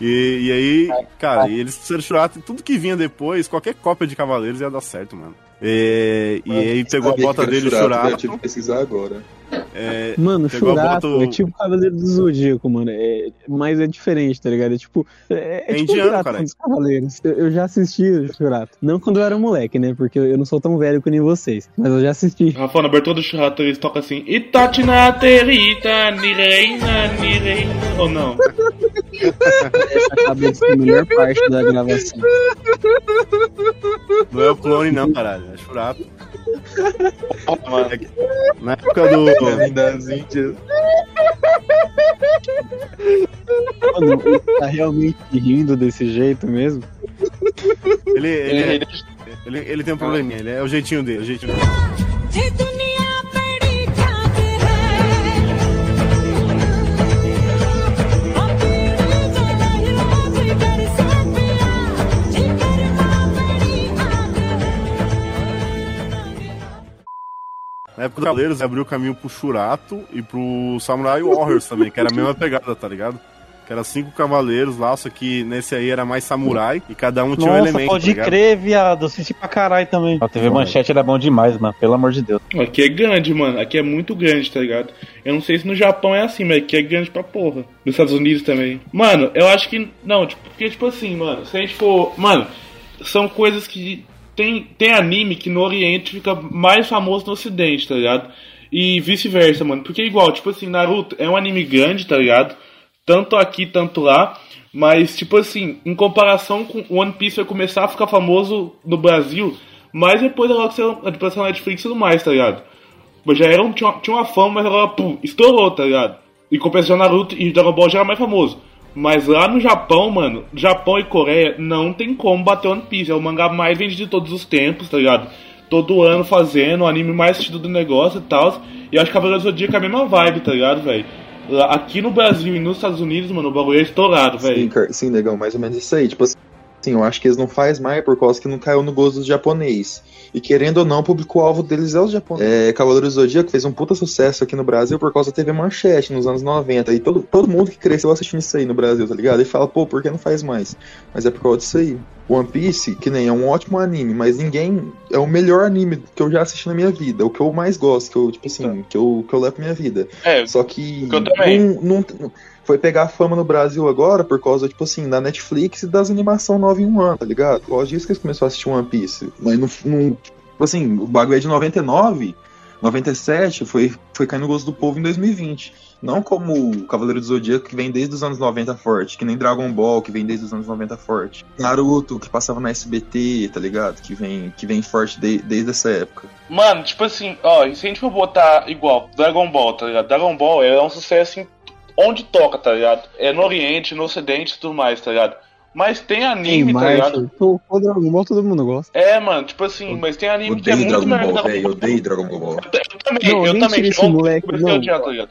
E, e aí, cara, e eles fizeram Churato e tudo que vinha depois, qualquer cópia de Cavaleiros ia dar certo, mano. E, e aí pegou a bota dele, Churato, Churato. Eu tive que pesquisar agora. É, Mano, Churato bota- é tipo Cavaleiro do Zodíaco, mano. É, mas é diferente, tá ligado? É tipo. É, É tipo indiano, Pirata cara. dos Cavaleiros. Eu, eu já assisti o Churato. Não quando eu era moleque, né? Porque eu, eu não sou tão velho que nem vocês. Mas eu já assisti. Rafa, na abertura do Churato eles tocam assim: Itachi na terita, nireina, nireina. Ou não? Essa acaba de ser a melhor parte da gravação. Não é o clone, não, caralho. É Churato. É que- Na época do. Das Índias. Mano, ele tá realmente rindo desse jeito mesmo? Ele, ele, ele, ele tem um probleminha, ele é o jeitinho dele, o jeitinho dele. Na época do Cavaleiros abriu o caminho pro Churato e pro Samurai Warriors também, que era a mesma pegada, tá ligado? Que era cinco cavaleiros lá, só que nesse aí era mais samurai e cada um tinha um elemento. pode tá crer, viado. Assisti pra caralho também. A TV Manchete era bom demais, mano. Pelo amor de Deus. Aqui é grande, mano. Aqui é muito grande, tá ligado? Eu não sei se no Japão é assim, mas aqui é grande pra porra. Nos Estados Unidos também. Mano, eu acho que. Não, tipo, porque, tipo assim, mano, se a gente for. Mano, são coisas que. Tem, tem anime que no Oriente fica mais famoso no Ocidente, tá ligado? E vice-versa, mano. Porque igual, tipo assim, Naruto é um anime grande, tá ligado? Tanto aqui, tanto lá. Mas, tipo assim, em comparação com One Piece vai começar a ficar famoso no Brasil, mas depois ela que saiu a depressão Netflix e tudo mais, tá ligado? Mas já era um, tinha, uma- tinha uma fama, mas agora, pum, estourou, tá ligado? E compensação Naruto e Dragon Ball já era mais famoso. Mas lá no Japão, mano, Japão e Coreia não tem como bater One Piece. É o mangá mais vendido de todos os tempos, tá ligado? todo ano fazendo, o anime mais assistido do negócio e tal. E acho que Cavaleiro do Zodíaco é a mesma vibe, tá ligado, velho? Aqui no Brasil e nos Estados Unidos, mano, o bagulho é estourado, Sim, velho. car- sim, negão, mais ou menos isso aí. Tipo assim, eu acho que eles não fazem mais por causa que não caiu no gosto dos japonês. E querendo ou não, o público-alvo deles é os japoneses. É, Cavaleiro do Zodíaco fez um puta sucesso aqui no Brasil por causa da TV Manchete nos anos 90. E todo, todo mundo que cresceu assistindo isso aí no Brasil, tá ligado? E fala, pô, por que não faz mais? Mas é por causa disso aí. One Piece, que nem é um ótimo anime, mas ninguém. É o melhor anime que eu já assisti na minha vida. O que eu mais gosto, que eu, tipo assim, que eu, que eu levo pra minha vida. É, Só que. que eu também. não- não- foi pegar fama no Brasil agora por causa, tipo assim, da Netflix e das animação 9 em 1 ano, tá ligado? Por causa disso que eles começaram a assistir One Piece. Mas não. não tipo assim, o bagulho é de 99, 97, foi, foi caindo no gosto do povo em 2020. Não como o Cavaleiro do Zodíaco, que vem desde os anos 90 forte, que nem Dragon Ball, que vem desde os anos 90 forte. Naruto, que passava na SBT, tá ligado? Que vem, que vem forte de- desde essa época. Mano, tipo assim, ó, se a gente for botar igual Dragon Ball, tá ligado? Dragon Ball é um sucesso onde toca, tá ligado? É no Oriente, no Ocidente e tudo mais, tá ligado? Mas tem anime, tá ligado? O o Dragon Ball todo mundo gosta. É, mano, tipo assim, mas tem anime que é Odeio muito Dragon melhor Ball, que velho. Odeio Dragon Ball. Eu também, Não, eu também. tira esse eu- moleque, comecei a não. odiar, tá ligado?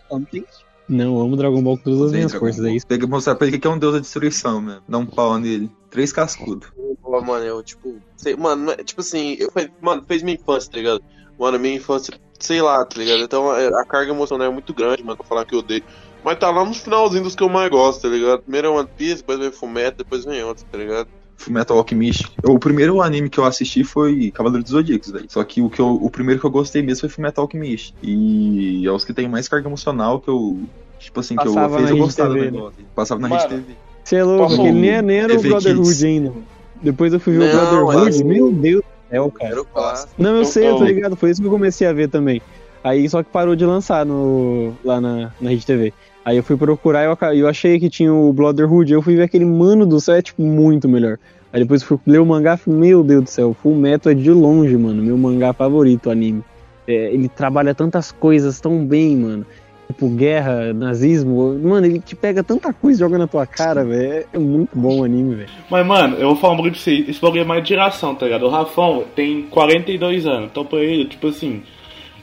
Não, eu amo Dragon Ball com todas as minhas forças, é isso. Pega mostrar pra ele que é um deus da destruição, mano. Dá um pau nele. Três cascudos. Pô, mano, eu, tipo, sei, mano, não é- tipo assim, eu, foi- mano, fez minha infância, tá ligado? Mano, minha infância, sei lá, tá ligado? Então é, a carga emocional é muito grande, mano, pra falar que eu odeio. Mas tá lá nos finalzinhos dos que eu mais gosto, tá ligado? Primeiro é One Piece, depois vem Fumeto, depois vem outros, tá ligado? Fullmetal Alchemist. O primeiro anime que eu assisti foi Cavaleiro dos Zodíacos, velho. Só que o, que eu, o primeiro que eu gostei mesmo foi Fullmetal Alchemist. E é os que tem mais carga emocional que eu. Tipo assim, que eu Passava fez eu Rede gostar do TV, né? Passava na Mano, Rede TV. Você é louco, aquele nem, nem era o TV Brotherhood ainda. Depois eu fui ver o Não, Brotherhood, era- meu Deus do céu, cara. Era o clássico. Não, eu Eu- sei, eu tô eu- ligado, foi isso que eu comecei a ver também. Aí só que parou de lançar no, lá na, na Rede TV. Aí eu fui procurar e eu, achei que tinha o Brotherhood. Eu fui ver aquele mano do céu, é tipo muito melhor. Aí depois fui ler o mangá falei, meu Deus do céu, Full Metal é de longe, mano. Meu mangá favorito, anime. É, ele trabalha tantas coisas tão bem, mano. Tipo, guerra, nazismo. Mano, ele te pega tanta coisa e joga na tua cara, velho. É- É muito bom o anime, velho. Mas, mano, eu vou falar um bagulho pra você. Esse bagulho é mais de geração, tá ligado? O Rafão tem 42 anos. Então, pra ele, tipo assim.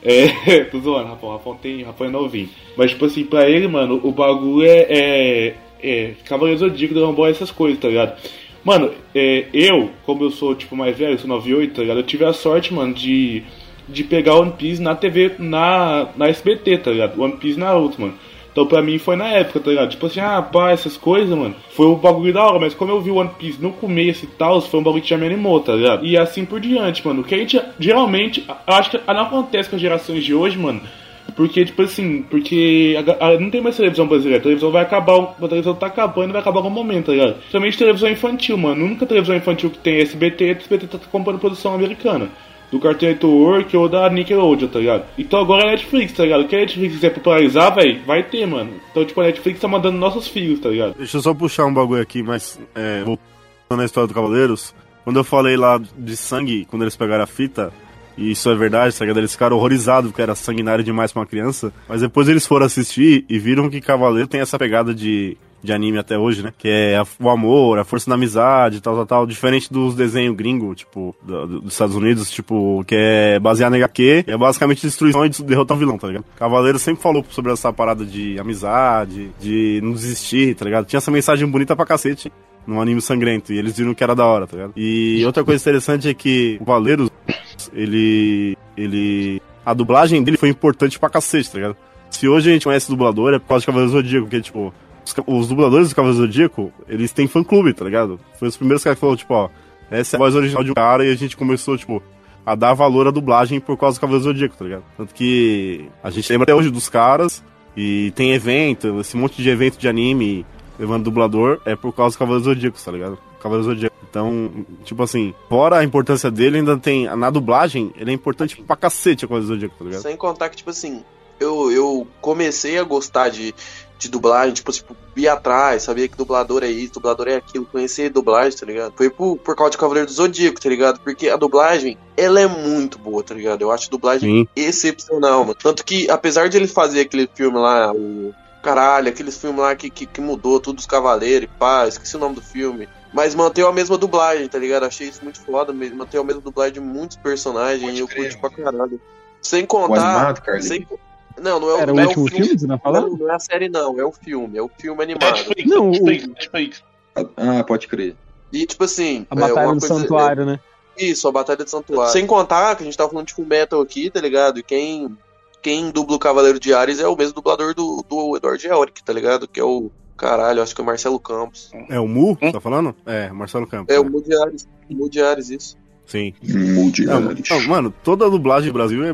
É. tô zoando, Rafão. Rafão tem. Rafão é novinho. Mas, tipo assim, pra ele, mano, o bagulho é. É. é Cavaleiro Zodíaco, Dragon Ball, essas coisas, tá ligado? Mano, é, eu, como eu sou, tipo, mais velho, eu sou 98, tá ligado? Eu tive a sorte, mano, de. De pegar One Piece na TV, na, na SBT, tá ligado? One Piece Naruto, mano. Então pra mim foi na época, tá ligado? Tipo assim, ah, pá, essas coisas, mano. Foi um bagulho da hora, mas como eu vi One Piece no começo e tal, foi um bagulho que já me animou, tá ligado? E assim por diante, mano. O que a gente geralmente, acho que não acontece com as gerações de hoje, mano. Porque, tipo assim, porque a- a- não tem mais televisão brasileira. A televisão vai acabar, a televisão tá acabando e vai acabar algum momento, tá ligado? Principalmente televisão infantil, mano. A única televisão infantil que tem é SBT, a SBT tá comprando produção americana. Do Cartoon Network ou da Nickelodeon, tá ligado? Então agora é a Netflix, tá ligado? O que a Netflix quiser popularizar, velho, vai ter, mano. Então, tipo, a Netflix tá mandando nossos filhos, tá ligado? Deixa eu só puxar um bagulho aqui, mas é, voltando na história do Cavaleiros, quando eu falei lá de sangue, quando eles pegaram a fita, e isso é verdade, tá ligado? Eles ficaram horrorizados porque era sanguinário demais pra uma criança, mas depois eles foram assistir e viram que Cavaleiro tem essa pegada de, de anime até hoje, né? Que é a- o amor, a força da amizade, tal, tal, tal, diferente dos desenhos gringo, tipo, do- do- dos Estados Unidos, tipo, que é baseado em HQ, é basicamente destruição e derrotar o vilão, tá ligado? Cavaleiro sempre falou sobre essa parada de amizade, de não desistir, tá ligado? Tinha essa mensagem bonita pra cacete num anime sangrento, e eles viram que era da hora, tá ligado? E outra coisa interessante é que o Cavaleiro, ele. ele. A dublagem dele foi importante pra cacete, tá ligado? Se hoje a gente conhece dublador, é por causa de Cavaleiro do Zodíaco, porque, tipo, os, os dubladores do Cavaleiro Zodíaco, eles têm fã-clube, tá ligado? Foi os primeiros caras que falaram, tipo, ó, essa é a voz original de um cara, e a gente começou, tipo, a dar valor à dublagem por causa do Cavaleiro Zodíaco, tá ligado? Tanto que a gente lembra até hoje dos caras, e tem evento, esse monte de evento de anime levando dublador, é por causa do Cavaleiro Zodíaco, tá ligado? Cavaleiro Zodíaco. Então, tipo assim, fora a importância dele, ainda tem, na dublagem, ele é importante pra cacete a Cavaleiro Zodíaco, tá ligado? Sem contar que, tipo assim, eu, eu comecei a gostar de, de dublagem, tipo, tipo, ir atrás, sabia que dublador é isso, dublador é aquilo, conhecer dublagem, tá ligado? Foi por, por causa de Cavaleiro do Zodíaco, tá ligado? Porque a dublagem, ela é muito boa, tá ligado? Eu acho a dublagem Sim. excepcional, mano. Tanto que, apesar de ele fazer aquele filme lá, o caralho, aqueles filmes lá que, que, que mudou tudo os cavaleiros e pá, esqueci o nome do filme. Mas manteve a mesma dublagem, tá ligado? Achei isso muito foda, mesmo. manteve a mesma dublagem de muitos personagens e eu curti pra caralho. Sem contar. animado, sem, não, não é, Era não o é último filme que você tá falando? Não, não é a série, não, é o filme, é o filme animado. Não, o- Ah, pode crer. E tipo assim. A é, Batalha uma do coisa- Santuário, né? Isso, a Batalha do Santuário. Sem contar que a gente tava falando de Full Metal aqui, tá ligado? E quem, quem dubla o Cavaleiro de Ares é o mesmo dublador do, do Edward Elric, tá ligado? Que é o. Caralho, acho que é o Marcelo Campos. É o Mu, você tá falando? É, Marcelo Campos. É o Mu de Ares. Mu de Ares, isso. Sim. Mude. Não, não, mano, toda a dublagem do Brasil é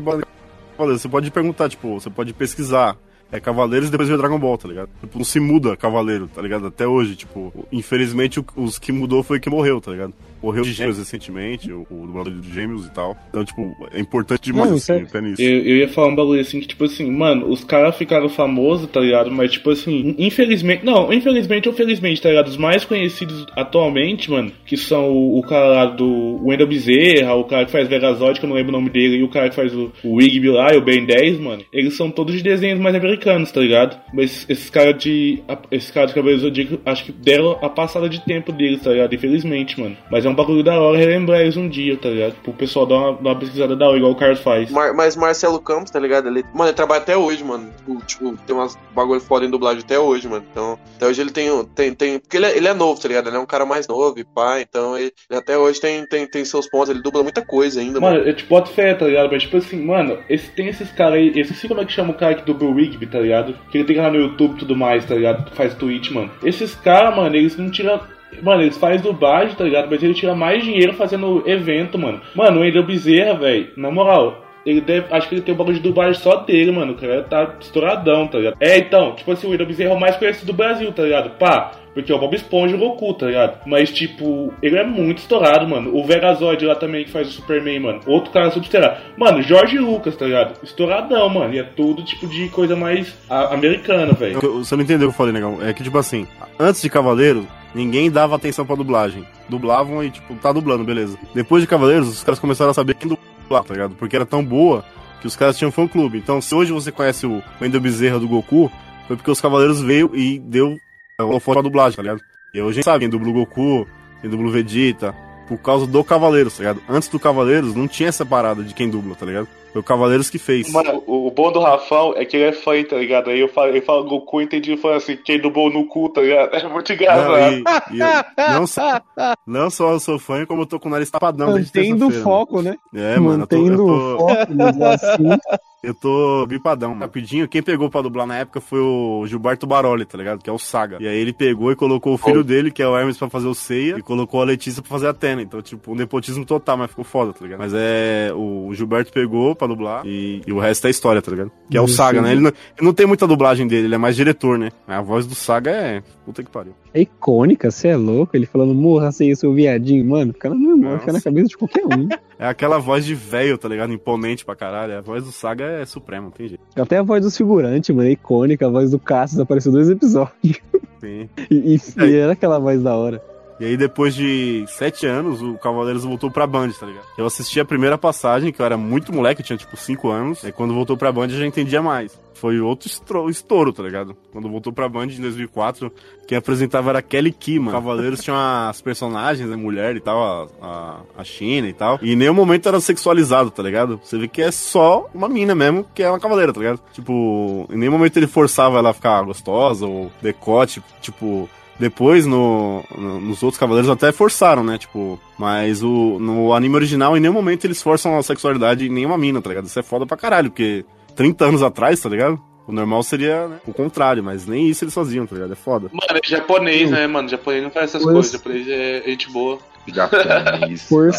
Cavaleiros. Você pode perguntar, tipo, você pode pesquisar. É Cavaleiros e depois vem Dragon Ball, tá ligado? Tipo, não se muda Cavaleiro, tá ligado? Até hoje, tipo, infelizmente os que mudou foi que morreu, tá ligado? Morreu de gêmeos recentemente, o, o dublador de gêmeos e tal. Então, tipo, é importante demais, Não, assim, pé nisso. Eu, eu ia falar um bagulho assim que, tipo assim, mano, os caras ficaram famosos, tá ligado? Mas, tipo assim, infelizmente. Não, infelizmente ou felizmente, tá ligado? Os mais conhecidos atualmente, mano, que são o, o cara lá do Wendel Bezerra, o cara que faz Verazode, que eu não lembro o nome dele, e o cara que faz o, o Wigby lá, e o Ben 10, mano, eles são todos de desenhos mais americanos, tá ligado? Mas esses caras de. Esses caras de Cabelo Zodíaco, acho que deram a passada de tempo deles, tá ligado? Infelizmente, mano. Mas é um bagulho da hora relembrar eles um dia, tá ligado? Pro pessoal dar uma, dar uma pesquisada da hora, igual o Carlos faz. Mar- mas Marcelo Campos, tá ligado? Ele, mano, ele trabalha até hoje, mano. Tipo, tipo, tem umas bagulho foda em dublagem até hoje, mano. Então, até hoje ele tem. tem, tem porque ele é, ele é novo, tá ligado? Ele é um cara mais novo e pá. Então, ele, ele até hoje tem, tem, tem seus pontos. Ele dubla muita coisa ainda, Mano, mano. eu te boto fé, tá ligado? Mas tipo assim, mano, esse, tem esses caras aí, eu esqueci como é que chama o cara que dubla o Rigby, tá ligado? Que ele tem canal no YouTube e tudo mais, tá ligado? Faz Twitch, mano. Esses caras, mano, eles não tiram. Mano, eles fazem dublagem, tá ligado? Mas ele tira mais dinheiro fazendo evento, mano. Mano, o Endel Bezerra, velho, na moral. Ele deve, acho que ele tem um bagulho de dublagem só dele, mano. O cara tá estouradão, tá ligado? É, então, tipo assim, o Endel Bezerra é o mais conhecido do Brasil, tá ligado? Pá, porque é o Bob Esponja e o Goku, tá ligado? Mas, tipo, ele é muito estourado, mano. O Vegazoid lá também, que faz o Superman, mano. Outro cara super estourado. Mano, Jorge Lucas, tá ligado? Estouradão, mano. E é tudo, tipo, de coisa mais americana, velho. Você não entendeu o que eu falei, negão? É que, tipo assim, antes de Cavaleiros, ninguém dava atenção pra dublagem. Dublavam e, tipo, tá dublando, beleza. Depois de Cavaleiros, os caras começaram a saber quem dublava, tá ligado? Porque era tão boa que os caras tinham fã-clube. Então, se hoje você conhece o Wendel Bezerra do Goku, foi porque os Cavaleiros veio e deu uma fora pra dublagem, tá ligado? E hoje a gente sabe quem dubla o Goku, quem dubla o Vegeta, por causa do Cavaleiros, tá ligado? Antes do Cavaleiros, não tinha essa parada de quem dubla, tá ligado? Foi o Cavaleiros que fez. Mano, o, o bom do Rafão é que ele é fã, tá ligado? Aí eu falo, ele fala Goku, entendi, ele fala assim, quem dublou no cu, tá ligado? É muito engraçado. Não, e- e eu- não, só, não só eu sou fã, como eu tô com o nariz tapadão desde Mantendo o foco, né? É, mano, eu tô, Mantendo eu o tô, foco nos assuntos. eu tô gripadão. Rapidinho, quem pegou pra dublar na época foi o Gilberto Baroli, tá ligado? Que é o Saga. E aí ele pegou e colocou o filho dele, que é o Hermes, pra fazer o Ceia, e colocou a Letícia pra fazer a Tena. Então, tipo, um nepotismo total, mas ficou foda, tá ligado? Mas é. O Gilberto pegou pra dublar e, e o resto é história, tá ligado? Que é o. Saga, né? Ele não, ele não tem muita dublagem dele, ele é mais diretor, né? A voz do Saga é. Puta que pariu. É icônica, você é louco? Ele falando, morra sem seu viadinho, mano. O cara não morre, fica na cabeça de qualquer um. É aquela voz de velho, tá ligado? Imponente pra caralho. A voz do Saga é suprema, não tem jeito. Até a voz dos figurantes, mano, é icônica. A voz do Cassius apareceu dois episódios. Sim. E, e, e era aquela voz da hora. E aí, depois de sete anos, o Cavaleiros voltou pra Band, tá ligado? Eu assisti a primeira passagem, que eu era muito moleque, eu tinha tipo cinco anos. E quando voltou pra Band, eu já entendia mais. Foi outro estouro, tá ligado? Quando voltou pra Band em 2004, quem apresentava era Kelly Kima. Cavaleiros tinham as personagens, a mulher e tal, a, a, a China e tal. E em nenhum momento era sexualizado, tá ligado? Você vê que é só uma mina mesmo, que é uma cavaleira, tá ligado? Tipo, em nenhum momento ele forçava ela a ficar gostosa ou decote, tipo. Depois, no, no- nos outros Cavaleiros até forçaram, né? Tipo, mas o, no anime original, em nenhum momento eles forçam a sexualidade em nenhuma mina, tá ligado? Isso é foda pra caralho, porque 30 anos atrás, tá ligado? O normal seria né, o contrário, mas nem isso eles faziam, tá ligado? É foda. Mano, é japonês, né, mano? Japonês não faz essas Pois- coisas. Japonês é gente boa. Japonês. For-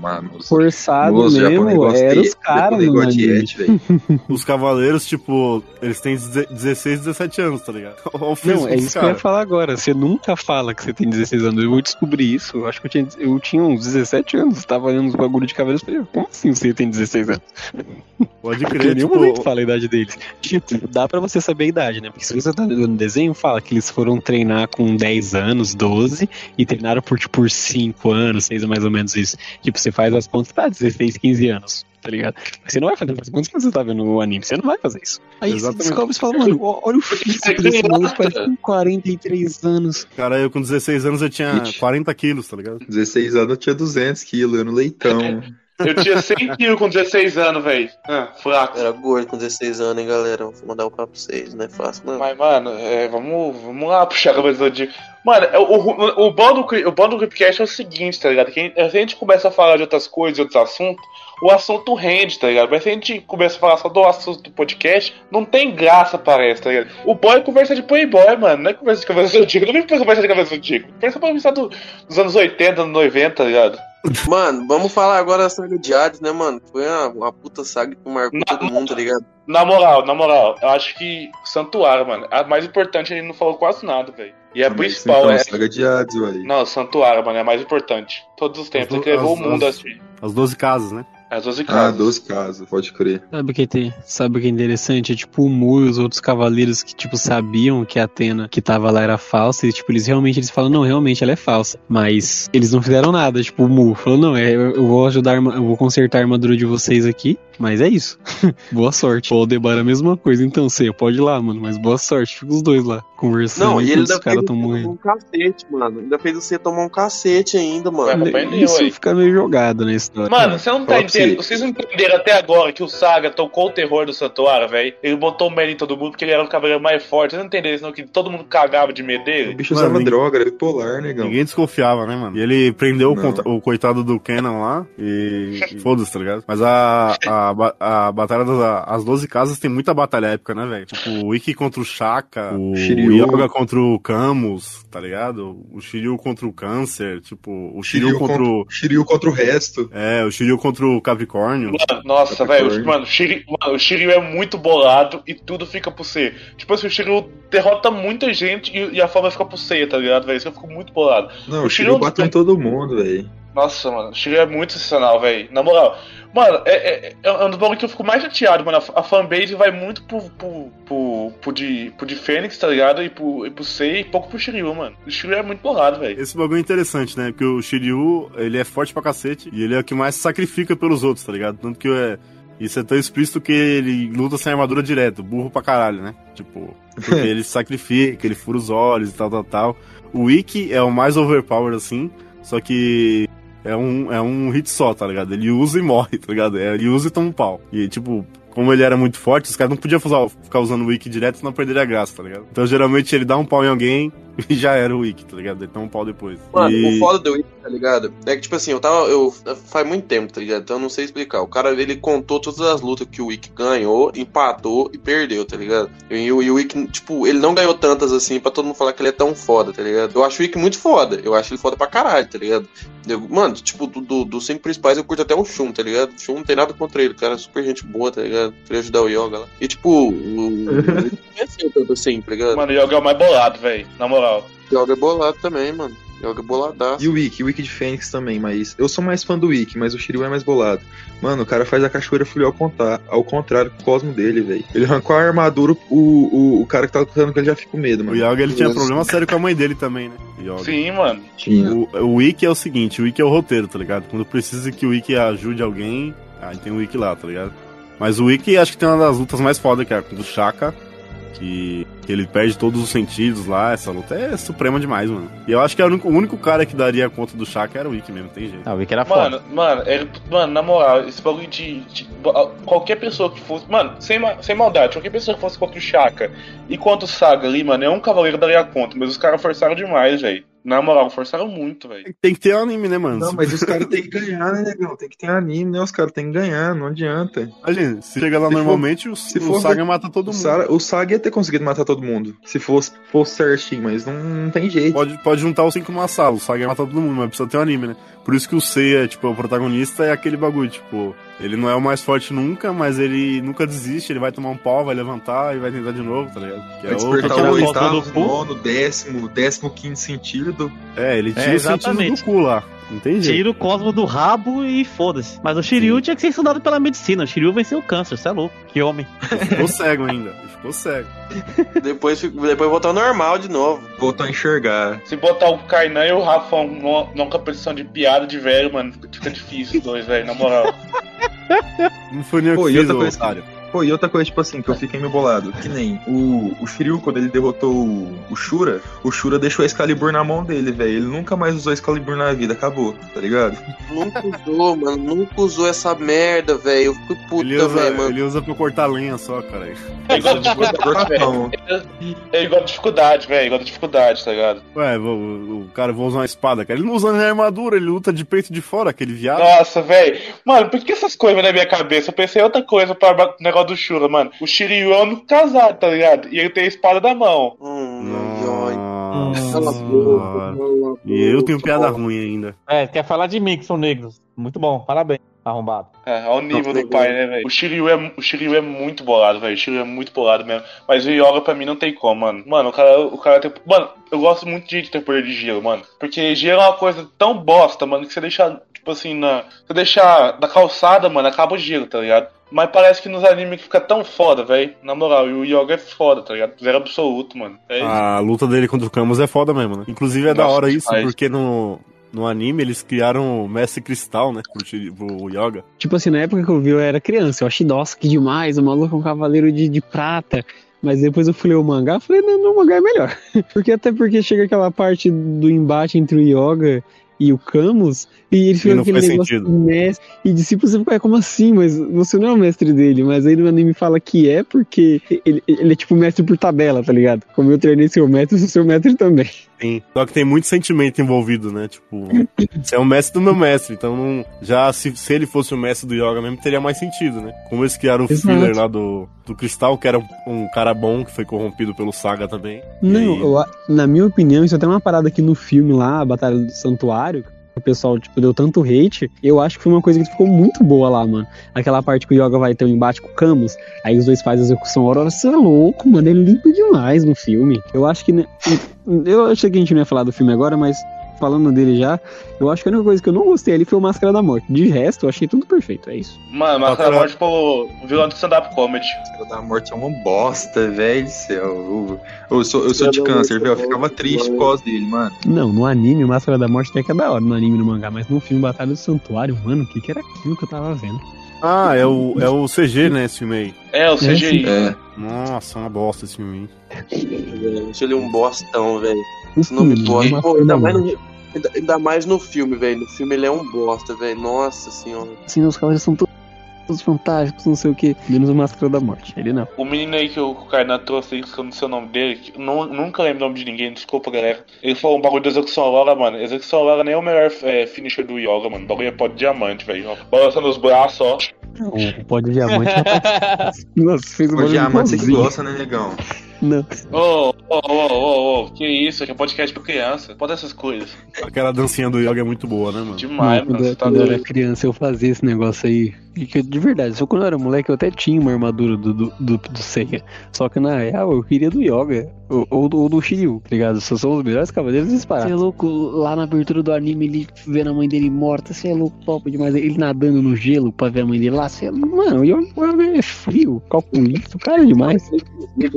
vai nos- Forçado japonês mesmo, era de- os caras. Os cavaleiros, tipo, eles têm 16, 17 anos, tá ligado? Não, é isso que eu ia falar agora. Você nunca fala que você tem 16 anos. Eu vou descobrir isso. Eu acho que eu tinha, eu tinha uns 17 anos. Tava olhando os bagulho de cabelos. Falei, como assim você tem 16 anos? Pode Porque crer, nenhum tipo, momento fala a idade deles. Tipo, dá pra você saber a idade, né? Porque se você tá vendo desenho, fala que eles foram treinar com 10 anos, 12, e treinaram por, tipo, por 5. 5 anos, 6 é mais ou menos isso. Tipo, você faz as contas, tá, 16, 15 anos, tá ligado? Mas você não vai fazer as contas quando você tá vendo o anime, você não vai fazer isso. Aí Exatamente. você descobre e fala, mano, olha o físico desse maluco, parece com 43 anos. Cara, eu com 16 anos eu tinha 40 quilos, tá ligado? 16 anos eu tinha 200 quilos, eu no leitão. Eu tinha 100 quilos com 16 anos, velho. Ah, fraco. Era gordo com 16 anos, hein, galera? Vou mandar o papo pra vocês, não é fácil, não. Mas, mano, é, vamos, vamos lá puxar a cabeça do. Mano, é, o, o, o, bom do, o bom do Creepcast é o seguinte, tá ligado? Que a gente começa a falar de outras coisas, de outros assuntos, o assunto rende, tá ligado? Mas se a gente começa a falar só do assunto do podcast, não tem graça, parece, tá ligado? O boy conversa de playboy, mano, não é conversa de cabeça do Dico. Não vem conversa de cabeça do Dico. Conversa pra conversar do, dos anos 80, anos 90, tá ligado? Mano, vamos falar agora da saga de Hades, né, mano? Foi uma, uma puta saga que marcou todo mundo, tá ligado? Na moral, na moral, eu acho que Santuário, mano, a mais importante ele não falou quase nada, velho. E a principal então, é. saga de Hades, ué. Não, Santuário, mano, é a mais importante. Todos os tempos, ele levou o mundo as, assim. as 12 casas, né? As 12 Ah, casas. 12 casas, pode crer. Sabe o que tem? Sabe o que é interessante? É tipo o Mu e os outros cavaleiros que, tipo, sabiam que a Atena que tava lá era falsa. E, tipo, eles realmente eles falam, não, realmente ela é falsa. Mas eles não fizeram nada. Tipo, o Mu falou, não, é, eu vou ajudar, eu vou consertar a armadura de vocês aqui. Mas é isso. boa sorte. O Aldebar é a mesma coisa. Então, você pode ir lá, mano. Mas boa sorte. Fica os dois lá, conversando. Não, e ele ainda fez tomar morrendo. um cacete, mano. Ainda fez você tomar um cacete ainda, mano. Isso fica meio jogado na história. Mano, você não tá entendendo. você. Vocês não entenderam até agora que o Saga tocou o terror do Santuário, velho. Ele botou o medo em todo mundo porque ele era o cavaleiro mais forte. Vocês não entenderam isso, não? Que todo mundo cagava de medo dele? O bicho usava Mano, droga, era bipolar, negão. Ninguém desconfiava, né, mano? E ele prendeu o, o coitado do Kenan lá e, e foda-se, tá ligado? Mas a, a, a batalha das as 12 casas tem muita batalha épica, né, velho? Tipo, o Ikki contra o Shaka, o Shiryu. Yoga contra o Camus, tá ligado? O Shiryu contra o Câncer, tipo, o Shiryu, Shiryu contra o... Shiryu contra o resto. É, o Shiryu contra o Capricórnio. Mano, Nossa, velho, mano, o Shiryu, mano, o Shiryu é muito bolado e tudo fica por ser. Tipo assim, o Shiryu derrota muita gente e, e a forma fica por ser, tá ligado, velho? Isso eu fico muito bolado. Não, o Shiryu bate em todo mundo, velho. Nossa, mano, o Shiryu é muito sensacional, velho. Na moral, mano, é, é, é um dos bagulhos que eu fico mais chateado, mano. A, a fanbase vai muito pro, pro, pro, pro, de, pro de Fênix, tá ligado? E pro, e pro Sei e pouco pro Shiryu, mano. O Shiryu é muito bolado, velho. Esse bagulho é interessante, né? Porque o Shiryu, ele é forte pra cacete e ele é o que mais se sacrifica pelos outros, tá ligado? Tanto que é, isso é tão explícito que ele luta sem armadura direto, burro pra caralho, né? Tipo, porque ele se sacrifica, ele fura os olhos e tal, tal, tal. O Ikki é o mais overpower, assim, só que é um, é um hit só, tá ligado? Ele usa e morre, tá ligado? É, Ele usa e toma um pau. E, tipo, como ele era muito forte, os caras não podiam usar- ficar usando o Wiki direto, senão perderia a graça, tá ligado? Então, geralmente, ele dá um pau em alguém e já era o Wiki, tá ligado? Ele toma um pau depois. Mano, e... o foda do Wiki, tá ligado? É que, tipo assim, eu tava. Eu, faz muito tempo, tá ligado? Então eu não sei explicar. O cara, ele contou todas as lutas que o Wiki ganhou, empatou e perdeu, tá ligado? E, o- e o Wiki, tipo, ele não ganhou tantas assim pra todo mundo falar que ele é tão foda, tá ligado? Eu acho o Wiki muito foda. Eu acho ele foda pra caralho, tá ligado? Eu- mano, tipo, do, do- dos cinco principais eu curto até o Shun, tá ligado? O Shun não tem nada contra ele, o cara é super gente boa, tá ligado? Queria ajudar o Yoga lá. E, tipo, o. o não é assim tanto assim, tá ligado? Mano, o Yoga é o mais bolado, velho. Na moral. Yoga é bolado também, mano. Yoga é boladaço. E o Wiki, o Wiki de Fênix também, mas eu sou mais fã do Wiki, mas o Shiryu é mais bolado. Mano, o cara faz a cachoeira fluir ao, contar, ao contrário do cosmo dele, velho. Ele arrancou a armadura, o, o, o cara que tá lutando com ele já fica com medo, O mano. Yoga ele tinha Nossa. problema sério com a mãe dele também, né? O Yoga. Sim, mano. Tinha. O, o Wiki é o seguinte, o Wiki é o roteiro, tá ligado? Quando precisa que o Wiki ajude alguém, aí tem o Wiki lá, tá ligado? Mas o Wiki acho que tem uma das lutas mais fodas, que é a do Shaka, que, que ele perde todos os sentidos lá, essa luta é suprema demais, mano. E eu acho que é o único, o único cara que daria conta do Shaka era o Wiki mesmo, tem jeito. Ah, o Wiki era Mano, mano, ele- mano, na moral, esse bagulho de, de- Qualquer pessoa que fosse. Mano, sem, sem maldade, qualquer pessoa que fosse contra o Shaka e contra o Saga ali, mano, nenhum cavaleiro daria conta, mas os caras forçaram demais, velho. Na moral, forçaram muito, velho. Tem que ter um anime, né, mano? Não, mas os caras têm que ganhar, né, negão? Tem que ter anime, né? Os caras têm que ganhar, não adianta. Imagina, se chega lá Se for- normalmente, o, se o for- Saga mata todo O, mundo. Sara, o Saga ia ter conseguido matar todo mundo. Se fosse, fosse certinho, mas não, não tem jeito. Pode, pode juntar os cinco numa sala, o Saga mata todo mundo, mas precisa ter um anime, né? Por isso que o Seiya, tipo, o protagonista é aquele bagulho, tipo, ele não é o mais forte nunca, mas ele nunca desiste, ele vai tomar um pau, vai levantar e vai tentar de novo, tá ligado? Que Vai outro- despertar o oitavo, nono, décimo, décimo quinto sentido. É, ele É, tira o sentido do cu lá. Jeito. Tira o Cosmo do rabo e foda-se. Mas o Shiryu tinha que ser estudado pela medicina. O Shiryu venceu o câncer, você é louco. Que homem. Ficou cego ainda. Ficou cego. Depois, depois voltou ao normal de novo. Voltou a enxergar. Se botar o Kainan e o Rafão numa, numa competição de piada de velho, mano, fica difícil os dois, velho, na moral. Não foi nem o Pô, que e fez, outra ô coisa otário. que, pô, e outra coisa, tipo assim, que eu fiquei meio bolado. Que nem o, o Shiryu, quando ele derrotou o, o Shura, o Shura deixou a Excalibur na mão dele, velho. Ele nunca mais usou a Excalibur na vida, acabou, tá ligado? Nunca usou, mano. Nunca usou essa merda, velho. Eu fico usa, também, mano. ele usa pra cortar lenha só, cara. É igual dificuldade, velho. É igual dificuldade, velho. Igual dificuldade, tá ligado? Ué, o, o cara vai usar uma espada, cara. Ele não usa nem armadura, ele luta de peito de fora, aquele viado. Nossa, velho. Mano, por que essas coisas na minha cabeça? Eu pensei em outra coisa para o negócio do Shura, mano. O Shiryu é o único casado, tá ligado? E ele tem a espada da mão. Nossa, senhora. E eu tenho piada ruim ainda. É, quer falar de mim, que são negros. Muito bom, parabéns, arrombado. É, ao nível do pai, né, velho? O Shiryu é, o Shiryu é muito bolado, velho. O Shiryu é muito bolado mesmo. Mas o Yoga pra mim não tem como, mano. Mano, o cara, o cara tem. Mano, eu gosto muito de ter poder de gelo, mano. Porque gelo é uma coisa tão bosta, mano, que você deixa, tipo assim, na. Você deixa da calçada, mano, acaba o gelo, tá ligado? Mas parece que nos animes fica tão foda, velho. Na moral, e o Yoga é foda, tá ligado? Zero absoluto, mano. É. A luta dele contra o Camus é foda mesmo, né? Inclusive é da Nossa, hora isso, demais. porque no, no anime eles criaram o Mestre Cristal, né? Pro, pro Yoga. Tipo assim, na época que eu vi, eu era criança. Eu achei, nossa, que demais, o maluco é um cavaleiro de, de prata. Mas depois eu fui ler o mangá, eu falei, não, não, o mangá é melhor. porque até porque chega aquela parte do embate entre o Yoga e o Camus, e eles E ficam não aquele negócio sentido. de mestre e discípulo, você fica, "Ué, como assim? Mas você não é o mestre dele. Mas aí no anime fala que é porque ele, ele é tipo mestre por tabela, tá ligado? Como eu treinei seu mestre, eu sou seu mestre também. Sim. Só que tem muito sentimento envolvido, né? Tipo, você é o mestre do meu mestre, então não, já se, se ele fosse o mestre do Yoga mesmo, teria mais sentido, né? Como eles criaram o Exato. filler lá do, do Cristal, que era um, um cara bom, que foi corrompido pelo Saga também. Não, eu a- na minha opinião, isso é até uma parada aqui no filme lá, a Batalha do Santuário, o pessoal, tipo, deu tanto hate, eu acho que foi uma coisa que ficou muito boa lá, mano. Aquela parte que o Yoga vai ter um embate com o Camus, aí os dois fazem a execução Aurora, você é louco, mano, ele limpa demais no filme. Eu acho que... né, Eu achei que a gente não ia falar do filme agora, mas falando dele já, eu acho que a única coisa que eu não gostei ali foi o Máscara da Morte. De resto, eu achei tudo perfeito, é isso. Mano, Máscara da Morte pô, o vilão do stand-up comedy. Máscara da Morte é uma bosta, velho do céu. Eu, eu sou, eu sou de câncer, velho. Eu ficava triste por causa dele, mano. Não, no anime, o Máscara da Morte até que é da hora, no anime e no mangá, mas no filme Batalha do Santuário, mano, o que, que era aquilo que eu tava vendo? Ah, é o, é o CG, né, esse filme aí. É, o CGI. É. Nossa, uma bosta esse filme aí. Acho ele um bostão, velho. Esse Não me filme, pode. Máscara Pô, da ainda mais, no, ainda, ainda mais no filme, velho. No filme ele é um bosta, velho. Nossa senhora. Assim, os cavaleiros são to- todos fantásticos, não sei o que, menos o Máscara da Morte, ele não. O menino aí que o Kainan trouxe aí, que eu não sei o nome dele, nu- nunca lembro o nome de ninguém, desculpa galera. Ele falou um bagulho da execução Aurora, mano. Execução Aurora nem é o melhor é, finisher do Yoga, mano. O bagulho é pó de diamante, velho. Balançando os braços, ó. O pó de diamante. Nossa, fez um O diamante você gosta, né, negão? Não. Ô, ô, ô, ô, ô, que isso? Aqui é podcast pra criança. Pode essas coisas. Aquela dancinha do Yoga é muito boa, né, mano? Demais, mano. quando, tá quando eu era criança, eu fazia esse negócio aí. Que, de verdade, só quando eu era moleque, eu até tinha uma armadura do, do, do, do Seiya. Só que na real, eu queria do Yoga. Ou, ou do, ou do Shiryu, tá ligado? Só são os melhores cavaleiros disparados. Você é louco, lá na abertura do anime, ele vendo a mãe dele morta. Você é louco, top demais. Ele nadando no gelo pra ver a mãe dele lá. Você é, mano, o Yoga é frio, calculista, o cara é demais.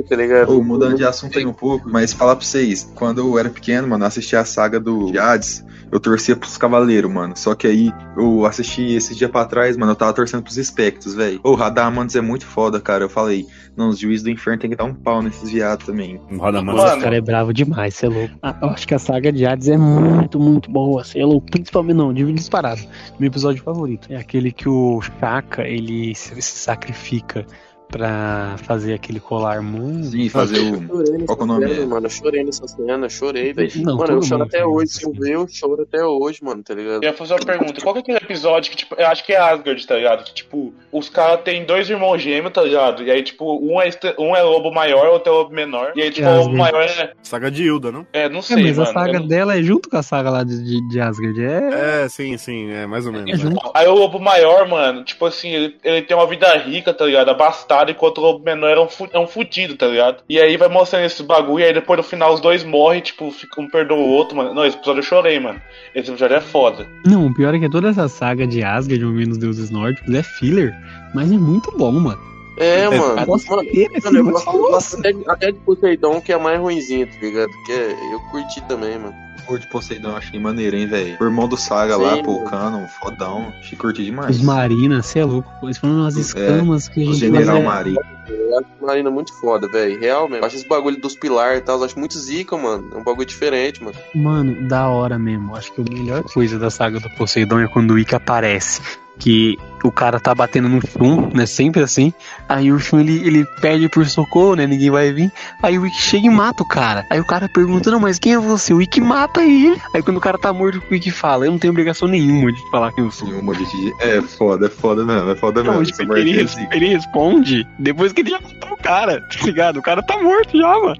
Tá ligado? Ô, mudando de assunto aí um pouco, mas falar pra vocês, quando eu era pequeno, mano, eu assistia a saga do de Hades, eu torcia pros cavaleiros, mano. Só que aí eu assisti esse dia pra trás, mano, eu tava torcendo pros espectros, velho. Ô, Radamantes é muito foda, cara. Eu falei, não, os juízes do inferno tem que dar um pau nesses viados também. O Radamantes Nossa, esse cara é bravo demais, você é louco. Ah, eu acho que a saga de Hades é muito, muito boa, você é louco. Principalmente, não, de disparado. Meu episódio favorito é aquele que o Shaka, ele se sacrifica pra fazer aquele colar muito. Sim, fazer o. Qual é o nome? cena, mano. Eu chorei nessa cena, chorei, velho. Não, Mano, eu choro mundo até hoje. Se eu ver, eu choro até hoje, mano, tá ligado? Eu ia fazer uma pergunta. Qual que é aquele episódio que, tipo, eu acho que é Asgard, tá ligado? Que, tipo, os caras têm dois irmãos gêmeos, tá ligado? E aí, tipo, um é, um é lobo maior, outro é lobo menor. E aí, tipo, É, o lobo maior é. Saga de Hilda, não? É, não É, sei, mas mano. a saga Eu- dela é junto com a saga lá de, de, de Asgard. É. É, sim, sim, é mais ou menos. É junto. Aí o lobo maior, mano, tipo assim, ele, ele tem uma vida rica, tá ligado? Abastado, enquanto o lobo menor é um, fu- é um fudido, tá ligado? E aí vai mostrando esse bagulho, e aí depois no final os dois morrem, tipo, fica- um perdoa o outro, mano. Não, esse episódio eu chorei, mano. Esse episódio é foda. Não, o pior é que toda essa saga de Asgard, ou menos deuses nórdicos, é filler, mas é muito bom, mano. É, É, mano. nossa, mano, é mano, gosto, mas eu gosto até, até de Poseidon, que é mais ruimzinho, tá ligado? Que é- eu curti também, mano. Pô, de Poseidon, eu achei maneiro, hein, velho. O irmão do Saga Sim, lá, pô, Cano, fodão. Achei curti demais. Os Marinas, você é louco. Eles falam umas escamas que a o gente General faz, é- Marinho. Eu acho Marina muito foda, velho. Real mesmo. Eu acho esse bagulho dos pilares e tal, eu acho muito zica, mano. É um bagulho diferente, mano. Mano, da hora mesmo. Acho que a melhor coisa da saga do Poseidon é quando o Ikki aparece. Que o cara tá batendo no Shun, né? Sempre assim. Aí o Shun ele, ele pede por socorro, né? Ninguém vai vir. Aí o Ikki chega e mata o cara. Aí o cara pergunta: Não, mas quem é você? O Ikki mata ele. Aí quando o cara tá morto, o Ikki fala: Eu não tenho obrigação nenhuma de falar quem eu sou. Nenhuma de É foda, é foda mesmo, é foda Não, mesmo. tipo, Essa parte ele, zica. ele responde depois que ele já matou o cara, tá ligado? O cara tá morto já, mano.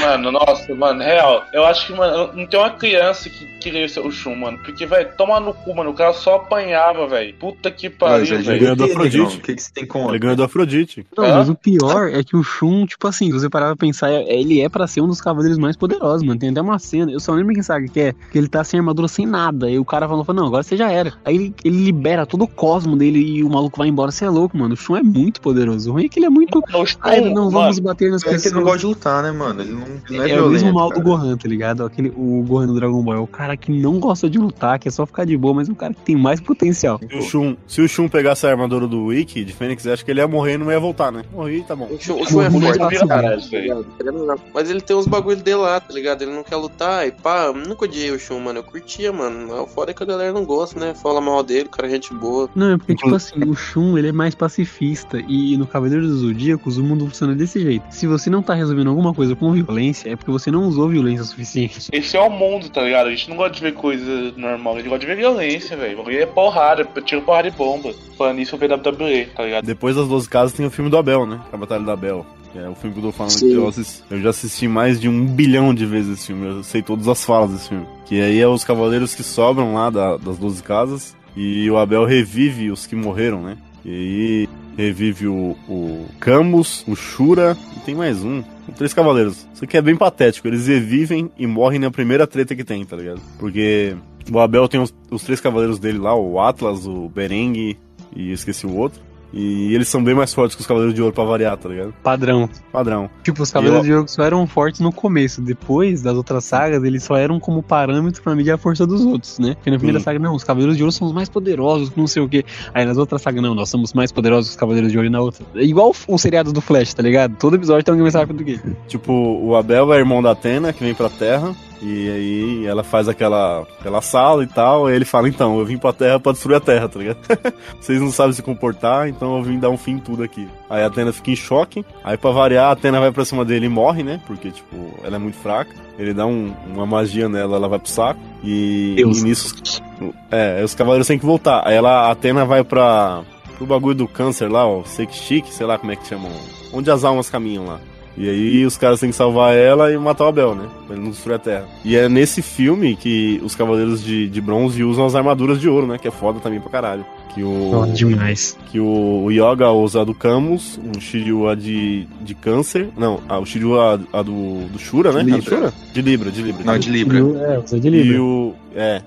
Mano, nossa, mano, real. Eu acho que, mano, não tem uma criança que queria ser o Shun, mano. Porque, velho, toma no cu, mano. O cara só apanhava, velho. Puta que pariu, Mas, velho. ganhou do Ele, Afrodite. O que, que você tem contra? Ele ganhou do Afrodite. Não, mas o pior é que o Shun, tipo assim, se você parar pra pensar, é- ele é pra ser um dos cavaleiros mais poderosos, mano. Tem até uma cena, eu só lembro quem sabe que é, que ele tá sem armadura, sem nada. Aí o cara falou, não, agora você já era. Aí ele, ele libera todo o cosmo dele e o maluco vai embora. Você é louco, mano. O Shun é muito poderoso. O ruim é que ele é muito. No Shun, Ai, não vamos mano, bater nas É que pessoas. ele não gosta de lutar, né, mano? Ele não, ele não é, É, o violento. mesmo mal do. Gohan, tá ligado? Aquele, o Gohan do Dragon Ball é o cara que não gosta de lutar, que é só ficar de boa, mas é o cara que tem mais potencial. Se o Shun, se o Shun pegasse a armadura do Wiki de Fênix, acho que ele ia morrer e não ia voltar, né? Morri, tá bom. O Shun, o é forte né? Mas ele tem uns bagulhos dele lá, tá ligado? Ele não quer lutar e pá. eu Nunca odiei o Shun, mano. Eu curtia, mano. Mas o foda é que a galera não gosta, né? Fala mal dele, o cara é gente boa. Não, é porque, tipo assim, o Shun, ele é mais pacifista. E no Cavaleiro dos Zodíacos, o mundo funciona desse jeito. Se você não tá resolvendo alguma coisa com violência, é porque você não usou violência suficiente. Esse é o mundo, tá ligado? A gente não gosta de ver coisa normal, a gente gosta de ver violência, velho. O bagulho é porrada, tiro porrada e bomba. Falando isso, eu vi WWE, tá ligado? Depois das 12 casas tem o filme do Abel, né? A Batalha do Abel. É o filme que eu tô falando Sim. que eu, assisti- eu já assisti mais de um bilhão de vezes esse filme. Eu sei todas as falas desse filme. Que aí é os cavaleiros que sobram lá da- das 12 casas. E o Abel revive os que morreram, né? E aí revive o, o Camus, o Shura e tem mais um. Três cavaleiros. Isso aqui é bem patético. Eles revivem e morrem na primeira treta que tem, tá ligado? Porque o Abel tem os, os três cavaleiros dele lá, o Atlas, o Berengue e eu esqueci o outro. E eles são bem mais fortes que os Cavaleiros de Ouro pra variar, tá ligado? Padrão. Padrão. Tipo, os Cavaleiros E de Ouro só eram fortes no começo. Depois das outras sagas, eles só eram como parâmetro pra medir a força dos outros, né? Porque na primeira saga, não, os Cavaleiros de Ouro são os mais poderosos, não sei o quê. Aí nas outras sagas, não, nós somos mais poderosos que os Cavaleiros de Ouro e na outra. É igual o, seriado do Flash, tá ligado? Todo episódio tem alguém mais rápido do que. Tipo, o Abel é irmão da Atena, que vem pra Terra. E aí ela faz aquela, aquela sala e tal. Aí ele fala, então, eu vim pra Terra pra destruir a Terra, tá ligado? Vocês não sabem se comportar, então eu vim dar um fim em tudo aqui. Aí a Atena fica em choque. Aí pra variar, a Atena vai pra cima dele e morre, né? Porque, tipo, ela é muito fraca. Ele dá um- uma magia nela, ela vai pro saco. E, e nisso. É, os cavaleiros têm que voltar. Aí ela, a Atena vai pra. pro bagulho do câncer lá, ó. Sekshik, sei lá como é que chamam. Onde as almas caminham lá. E aí os caras têm que salvar ela e matar o Abel, né? Pra ele não destruir a Terra. E é nesse filme que os Cavaleiros de, de Bronze usam as armaduras de ouro, né? Que é foda também pra caralho. Que o. Ó, demais. Que o, o Yoga usa a do Camus, o Shiryu a de, de câncer. Não, ah, o Shiryu a, a do, do Shura, né? De A do Libra. Shura? De Libra, de Libra. Não, de Libra. É, usa de Libra. E o. É.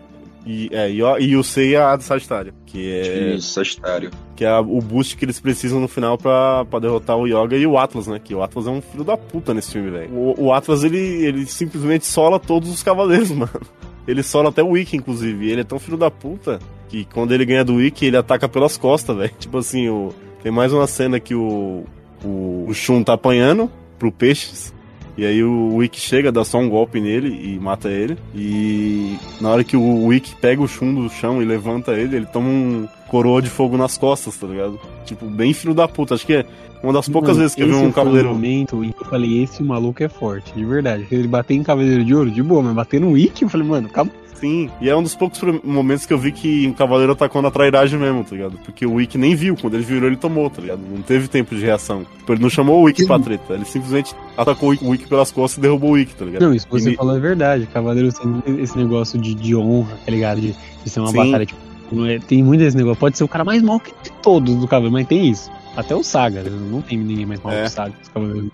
E, é, e, o- e o Seiya a do Sagitário. Que é. Isso, Sagitário. Que é o boost que eles precisam no final pra, pra derrotar o Yoga e o Atlas, né? Que o Atlas é um filho da puta nesse filme, velho. O, o Atlas, ele, ele simplesmente sola todos os cavaleiros, mano. Ele sola até o Wiki, inclusive. E ele é tão filho da puta que quando ele ganha do Wiki, ele ataca pelas costas, velho. Tipo assim, o, tem mais uma cena que o, o, o Shun tá apanhando pro Peixes. E aí o Wiki chega, dá só um golpe nele e mata ele. E na hora que o Wiki pega o Shun do chão e levanta ele, ele toma um coroa de fogo nas costas, tá ligado? Tipo, bem filho da puta. Acho que é uma das poucas Mano, vezes que eu vi um cavaleiro. o momento em que eu falei, esse maluco é forte, de verdade. Ele bater em Cavaleiro de Ouro, de boa, mas bater no Wiki, eu falei, mano, calma. Sim, e é um dos poucos momentos que eu vi que um cavaleiro atacou na trairagem mesmo, tá ligado? Porque o Wick nem viu, quando ele virou ele tomou, tá ligado? Não teve tempo de reação. Tipo, ele não chamou o Wick pra treta, ele simplesmente atacou o Wick- pelas costas e derrubou o Wick, tá ligado? Não, isso que você E- falou é verdade. Cavaleiros tem esse negócio de, de honra, tá ligado? De, de ser uma Sim. batalha, tipo, é- tem muito esse negócio. Pode ser o cara mais mal que todos do cavaleiro, mas tem isso. Até o Saga, né? não tem ninguém mais mal É. que o Saga, os cavaleiros.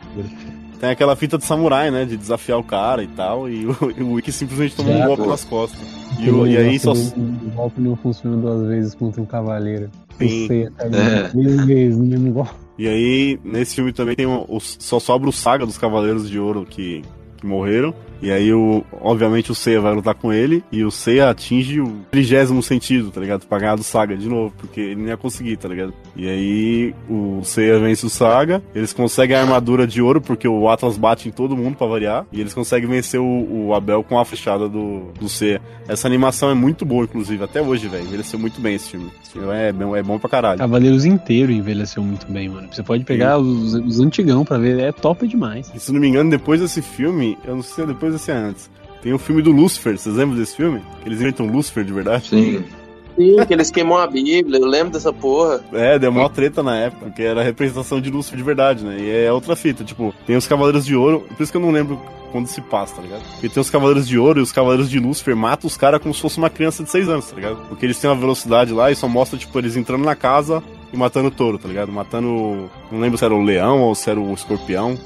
Tem aquela fita de samurai, né? De desafiar o cara e tal, e o, e o Wick simplesmente tomou um golpe nas costas. E, o- e aí só. O golpe não funciona duas vezes contra um cavaleiro. Sim. Eu sei, É. Mil vezes no mesmo golpe. E aí, nesse filme também tem um, o- só sobra o Saga dos Cavaleiros de Ouro que, que morreram. E aí, o, obviamente, o Seiya vai lutar com ele. E o Seiya atinge o trigésimo sentido, tá ligado? Pra ganhar do Saga de novo, porque ele não ia conseguir, tá ligado? E aí, o Seiya vence o Saga. Eles conseguem a armadura de ouro, porque o Atlas bate em todo mundo pra variar. E eles conseguem vencer o, o Abel com a flechada do, do Seiya. Essa animação é muito boa, inclusive, até hoje, velho. Envelheceu muito bem esse filme. Esse filme é, bom- é bom pra caralho. Cavaleiros inteiro envelheceu muito bem, mano. Você pode pegar os, os antigão pra ver, é top demais. E se não me engano, depois desse filme, eu não sei se é depois é antes, tem o filme do Lucifer, vocês lembram desse filme? Que eles inventam Lucifer de verdade? Sim. Sim, que eles queimam a Bíblia, eu lembro dessa porra. É, deu maior treta na época, porque era a representação de Lúcifer de verdade, né? E é outra fita, tipo, tem os Cavaleiros de Ouro, por isso que eu não lembro quando se passa, tá ligado? Porque tem os Cavaleiros de Ouro e os Cavaleiros de Lúcifer matam os caras como se fosse uma criança de 6 anos, tá ligado? Porque eles têm uma velocidade lá e só mostra, tipo, eles entrando na casa e matando o touro, tá ligado? Matando. Não lembro se era o leão ou se era o escorpião.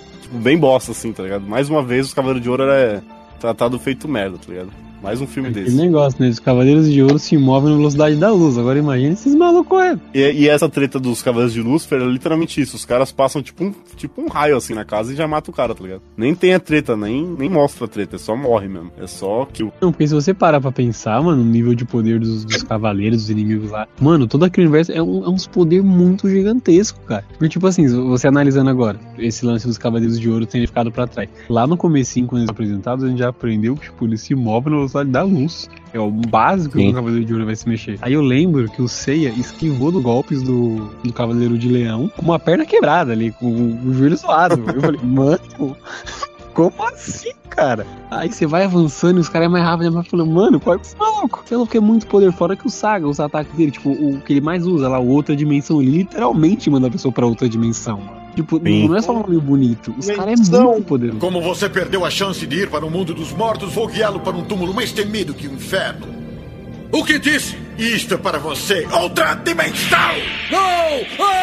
Bem bosta, assim, tá ligado? Mais uma vez, os Cavaleiros de Ouro era tratado feito merda, tá ligado? Mais um filme Aquele desse. negócio, né? Os Cavaleiros de Ouro se movem na velocidade da luz. Agora imagina esses malucos é. E, e essa treta dos Cavaleiros de Lúcifer é literalmente isso. Os caras passam tipo um, tipo um raio assim na casa e já mata o cara, tá ligado? Nem tem a treta, nem, nem mostra a treta, é só morre mesmo. É só kill. Não, porque se você parar pra pensar, mano, o nível de poder dos, dos cavaleiros, dos inimigos lá, mano, todo aquele universo é, um, é uns poder muito gigantesco, cara. Porque, tipo assim, você analisando agora, esse lance dos cavaleiros de ouro tem ficado pra trás. Lá no comecinho, quando eles apresentados, a gente já aprendeu que, tipo, eles se movem na velocidade da luz. É o básico que Sim. o Cavaleiro de Ouro vai se mexer. Aí eu lembro que o Seiya esquivou dos golpes do, do Cavaleiro de Leão com uma perna quebrada ali, com o, joelho zoado. Eu falei, mano, como assim, cara? Aí você vai avançando e os caras é mais rápido, mas falando, mano, qual é esse maluco? Você não quer muito poder fora que o Saga, os ataques dele, tipo, o que ele mais usa lá, outra dimensão, ele literalmente manda a pessoa pra outra dimensão. mano. Tipo, Sim. não é só um nome bonito, os caras é muito poderoso. Como você perdeu a chance de ir para o mundo dos mortos, vou guiá-lo para um túmulo mais temido que o inferno. O que disse? Isto é para você, outra dimensão! Não!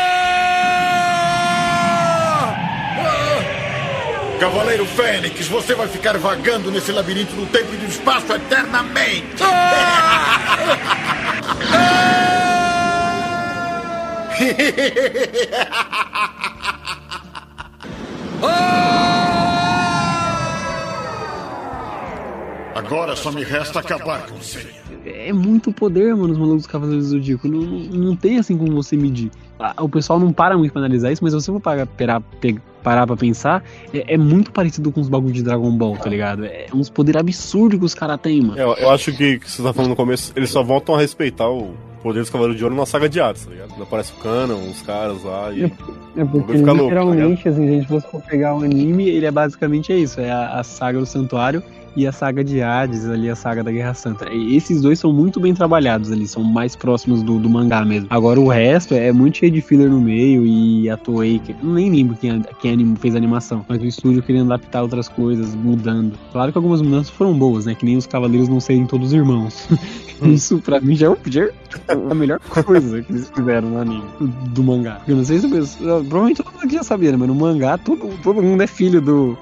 Cavaleiro Fênix, você vai ficar vagando nesse labirinto do tempo e do espaço eternamente! Agora só me resta acabar com você. É muito poder, mano, os malucos dos Cavaleiros do Zodíaco. Não, não tem assim como você medir. Ah, O pessoal não para muito pra analisar isso, mas se você for parar, parar, parar pra pensar, é, é muito parecido com os bagulhos de Dragon Ball, tá ligado? É uns poder absurdos que os caras têm, mano. Eu, eu acho que, que você tá falando no começo, eles só voltam a respeitar o poder dos Cavaleiros de Ouro na saga de Hades, tá ligado? Quando aparece o Canon, os caras lá e. É porque Vai ficar louco, literalmente, assim, se gente fosse for pegar o anime, ele é basicamente isso, é a, a saga do Santuário e a saga de Hades, ali a saga da Guerra Santa. E esses dois são muito bem trabalhados ali, são mais próximos do, do mangá mesmo. Agora o resto é muito cheio de filler no meio e a Toei, que, nem lembro quem, quem fez a animação, mas o estúdio querendo adaptar outras coisas, mudando. Claro que algumas mudanças foram boas, né, que nem os Cavaleiros não serem todos irmãos. Isso pra mim já é, o- já é a melhor coisa que eles fizeram no anime, do mangá. Porque eu não sei se eu, provavelmente todo mundo aqui já sabia, né? Mas no mangá todo, todo mundo é filho do.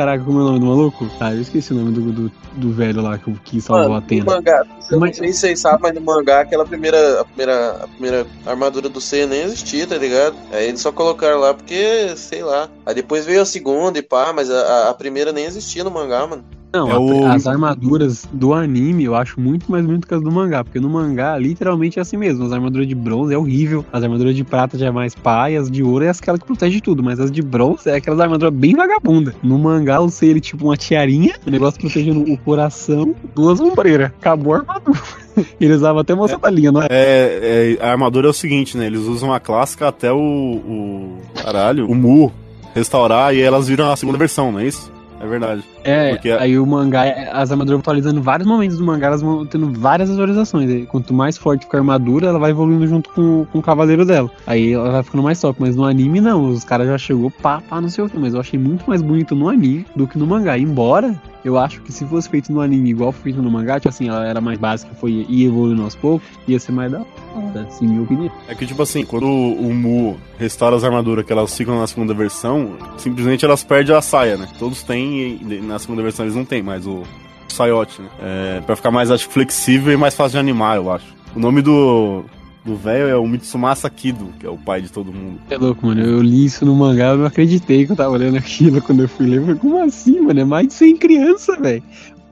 Caraca, como é o nome do maluco? Ah, eu esqueci o nome do, do, do velho lá que, que salvou Mano, a Atena. No mangá, eu Mas- não sei se vocês sabem, mas no mangá aquela primeira, a primeira, a primeira armadura do Seiya nem existia, tá ligado? Aí eles só colocaram lá porque, sei lá. Aí depois veio a segunda e pá, mas a, a- a primeira nem existia no mangá, mano. Não, É o- as armaduras do anime eu acho muito mais bonito que as do mangá, porque no mangá literalmente é assim mesmo. As armaduras de bronze é horrível, as armaduras de prata já é mais pai, as de ouro é aquela que protege tudo, mas as de bronze é aquelas armaduras bem vagabunda. No mangá eu sei ele tipo uma tiarinha, o negócio protegendo o coração, duas ombreiras. Acabou a armadura. Ele usava até uma sandalinha, não é? É, é, a armadura é o seguinte, né? Eles usam a clássica até o. o caralho, o Mu restaurar e elas viram a segunda versão, não é isso? É verdade. É, Porque- aí o mangá, as armaduras vão atualizando vários momentos do mangá, elas vão tendo várias atualizações. Aí, Quanto mais forte fica a armadura, ela vai evoluindo junto com, com o cavaleiro dela. Aí ela vai ficando mais top. Mas no anime, não. Os caras já chegou pá, pá, não sei o que. Mas eu achei muito mais bonito no anime do que no mangá. Embora eu acho que se fosse feito no anime igual foi feito no mangá, tipo assim, ela era mais básica, foi evoluindo aos poucos, ia ser mais da hora, assim, minha opinião. É que, tipo assim, quando o Mu restaura as armaduras que elas ficam na segunda versão, simplesmente elas perdem a saia, né? Todos têm, e na segunda versão eles não têm mais o saiote, né? É, pra ficar mais, acho, flexível e mais fácil de animar, eu acho. O nome do do velho é o Mitsumasa Kido, que é o pai de todo mundo. É louco, mano. Eu li isso no mangá, eu não acreditei que eu tava lendo aquilo quando eu fui ler. Eu falei, como assim, mano? É mais de 100 criança, velho.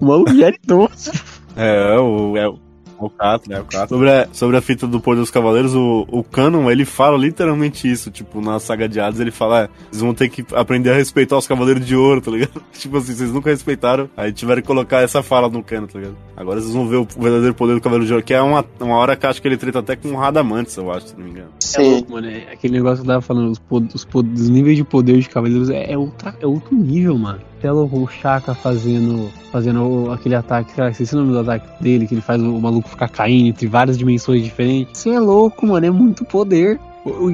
O maluco já é idoso. É, é o. É o o Cato, né? O Cato. Sobre a, sobre a fita do Poder dos Cavaleiros, o, o Canon, ele fala literalmente isso. Tipo, na saga de Hades, ele fala: é, vocês vão ter que aprender a respeitar os Cavaleiros de Ouro, tá ligado? tipo assim, vocês nunca respeitaram. Aí tiveram que colocar essa fala no Canon, tá ligado? Agora vocês vão ver o verdadeiro poder do Cavaleiro de Ouro, que é uma, uma hora que acho que ele treta até com o Radamantes, eu acho, se não me engano. É louco, mano. É aquele negócio que eu tava falando, os, pod- os, pod- os níveis de poder de cavaleiros é, é, outra, é outro nível, mano. Até louco, o Shaka fazendo, fazendo aquele ataque, cara, esqueci o nome do ataque dele, que ele faz o, maluco ficar caindo entre várias dimensões diferentes. Isso é louco, mano, é muito poder.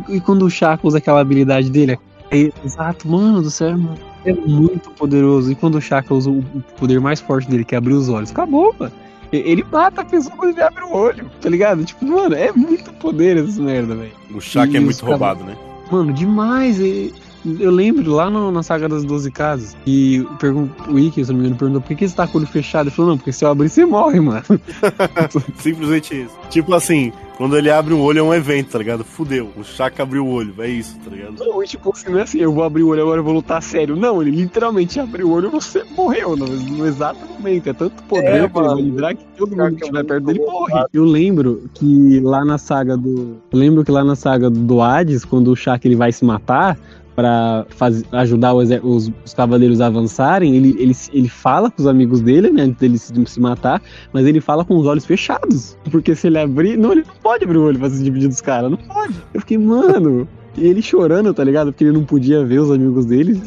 E, quando o Shaka usa aquela habilidade dele, é, exato, mano do céu, mano. É muito poderoso. E quando o Shaka usa o, poder mais forte dele, que é abrir os olhos, acabou, mano. Ele mata a pessoa quando ele abre o olho, tá ligado? Tipo, mano, é muito poder essa merda, velho. O Shaka E é muito cava- roubado, né? Mano, demais. E eu lembro lá no- na saga das 12 casas. E pergun- o Ikki, se não me engano, perguntou por que, que você tá com o olho fechado? Ele falou, não, porque se eu abrir, você morre, mano. Simplesmente isso. Tipo assim, quando ele abre o olho é um evento, tá ligado? Fudeu. O Shaka abriu o olho, é isso, tá ligado? Não, e tipo assim, não é assim, eu vou abrir o olho agora eu vou lutar sério. Não, ele literalmente abriu o olho e você morreu no, no exato momento. É tanto poder É, que ele livrar que todo mundo que estiver perto dele morre. Eu lembro que lá na saga do. Eu lembro que lá na saga do Hades, quando o Shaka ele vai se matar. Pra faz- ajudar o exer- os, os cavaleiros a avançarem, ele, ele, ele fala com os amigos dele, né? Antes dele se, se matar, mas ele fala com os olhos fechados. Porque se ele abrir. Não, ele não pode abrir o olho pra se dividir dos caras. Não pode. Eu fiquei, mano. E ele chorando, tá ligado? Porque ele não podia ver os amigos dele.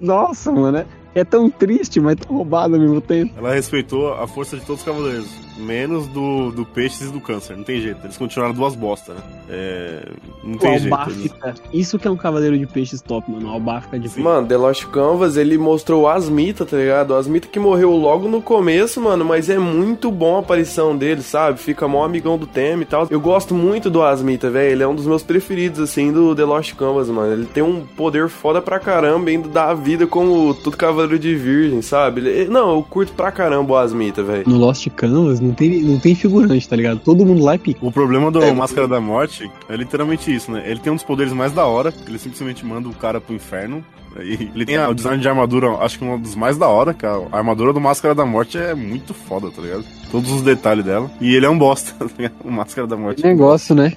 Nossa, mano. É, é tão triste, mas tão roubado ao mesmo tempo. Ela respeitou a força de todos os cavaleiros, menos do, do Peixes e do Câncer. Não tem jeito, eles continuaram duas bosta, né? É, não O tem jeito. Albáfica. Isso que é um cavaleiro de peixes top, mano. O Albáfica de Mano, The Lost Canvas, ele mostrou o Asmita, tá ligado? O Asmita que morreu logo no começo, mano, mas é muito bom a aparição dele, sabe? Fica mó amigão do tema e tal. Eu gosto muito do Asmita, velho. Ele é um dos meus preferidos, assim, do The Lost Canvas, mano. Ele tem um poder foda pra caramba, ainda dá a vida como todo cavaleiro de virgem, sabe? Ele- Não, eu curto pra caramba o Asmita, velho. No Lost Canvas não tem, não tem figurante, tá ligado? Todo mundo lá é pica. O problema do Máscara da Morte é literalmente isso, né? Ele tem um dos poderes mais da hora, que ele simplesmente manda o cara pro inferno. E ele tem o design de armadura, acho que um dos mais da hora, cara. A armadura do Máscara da Morte é muito foda, tá ligado? Todos os detalhes dela. E ele é um bosta, tá ligado? O Máscara da Morte. Negócio, né?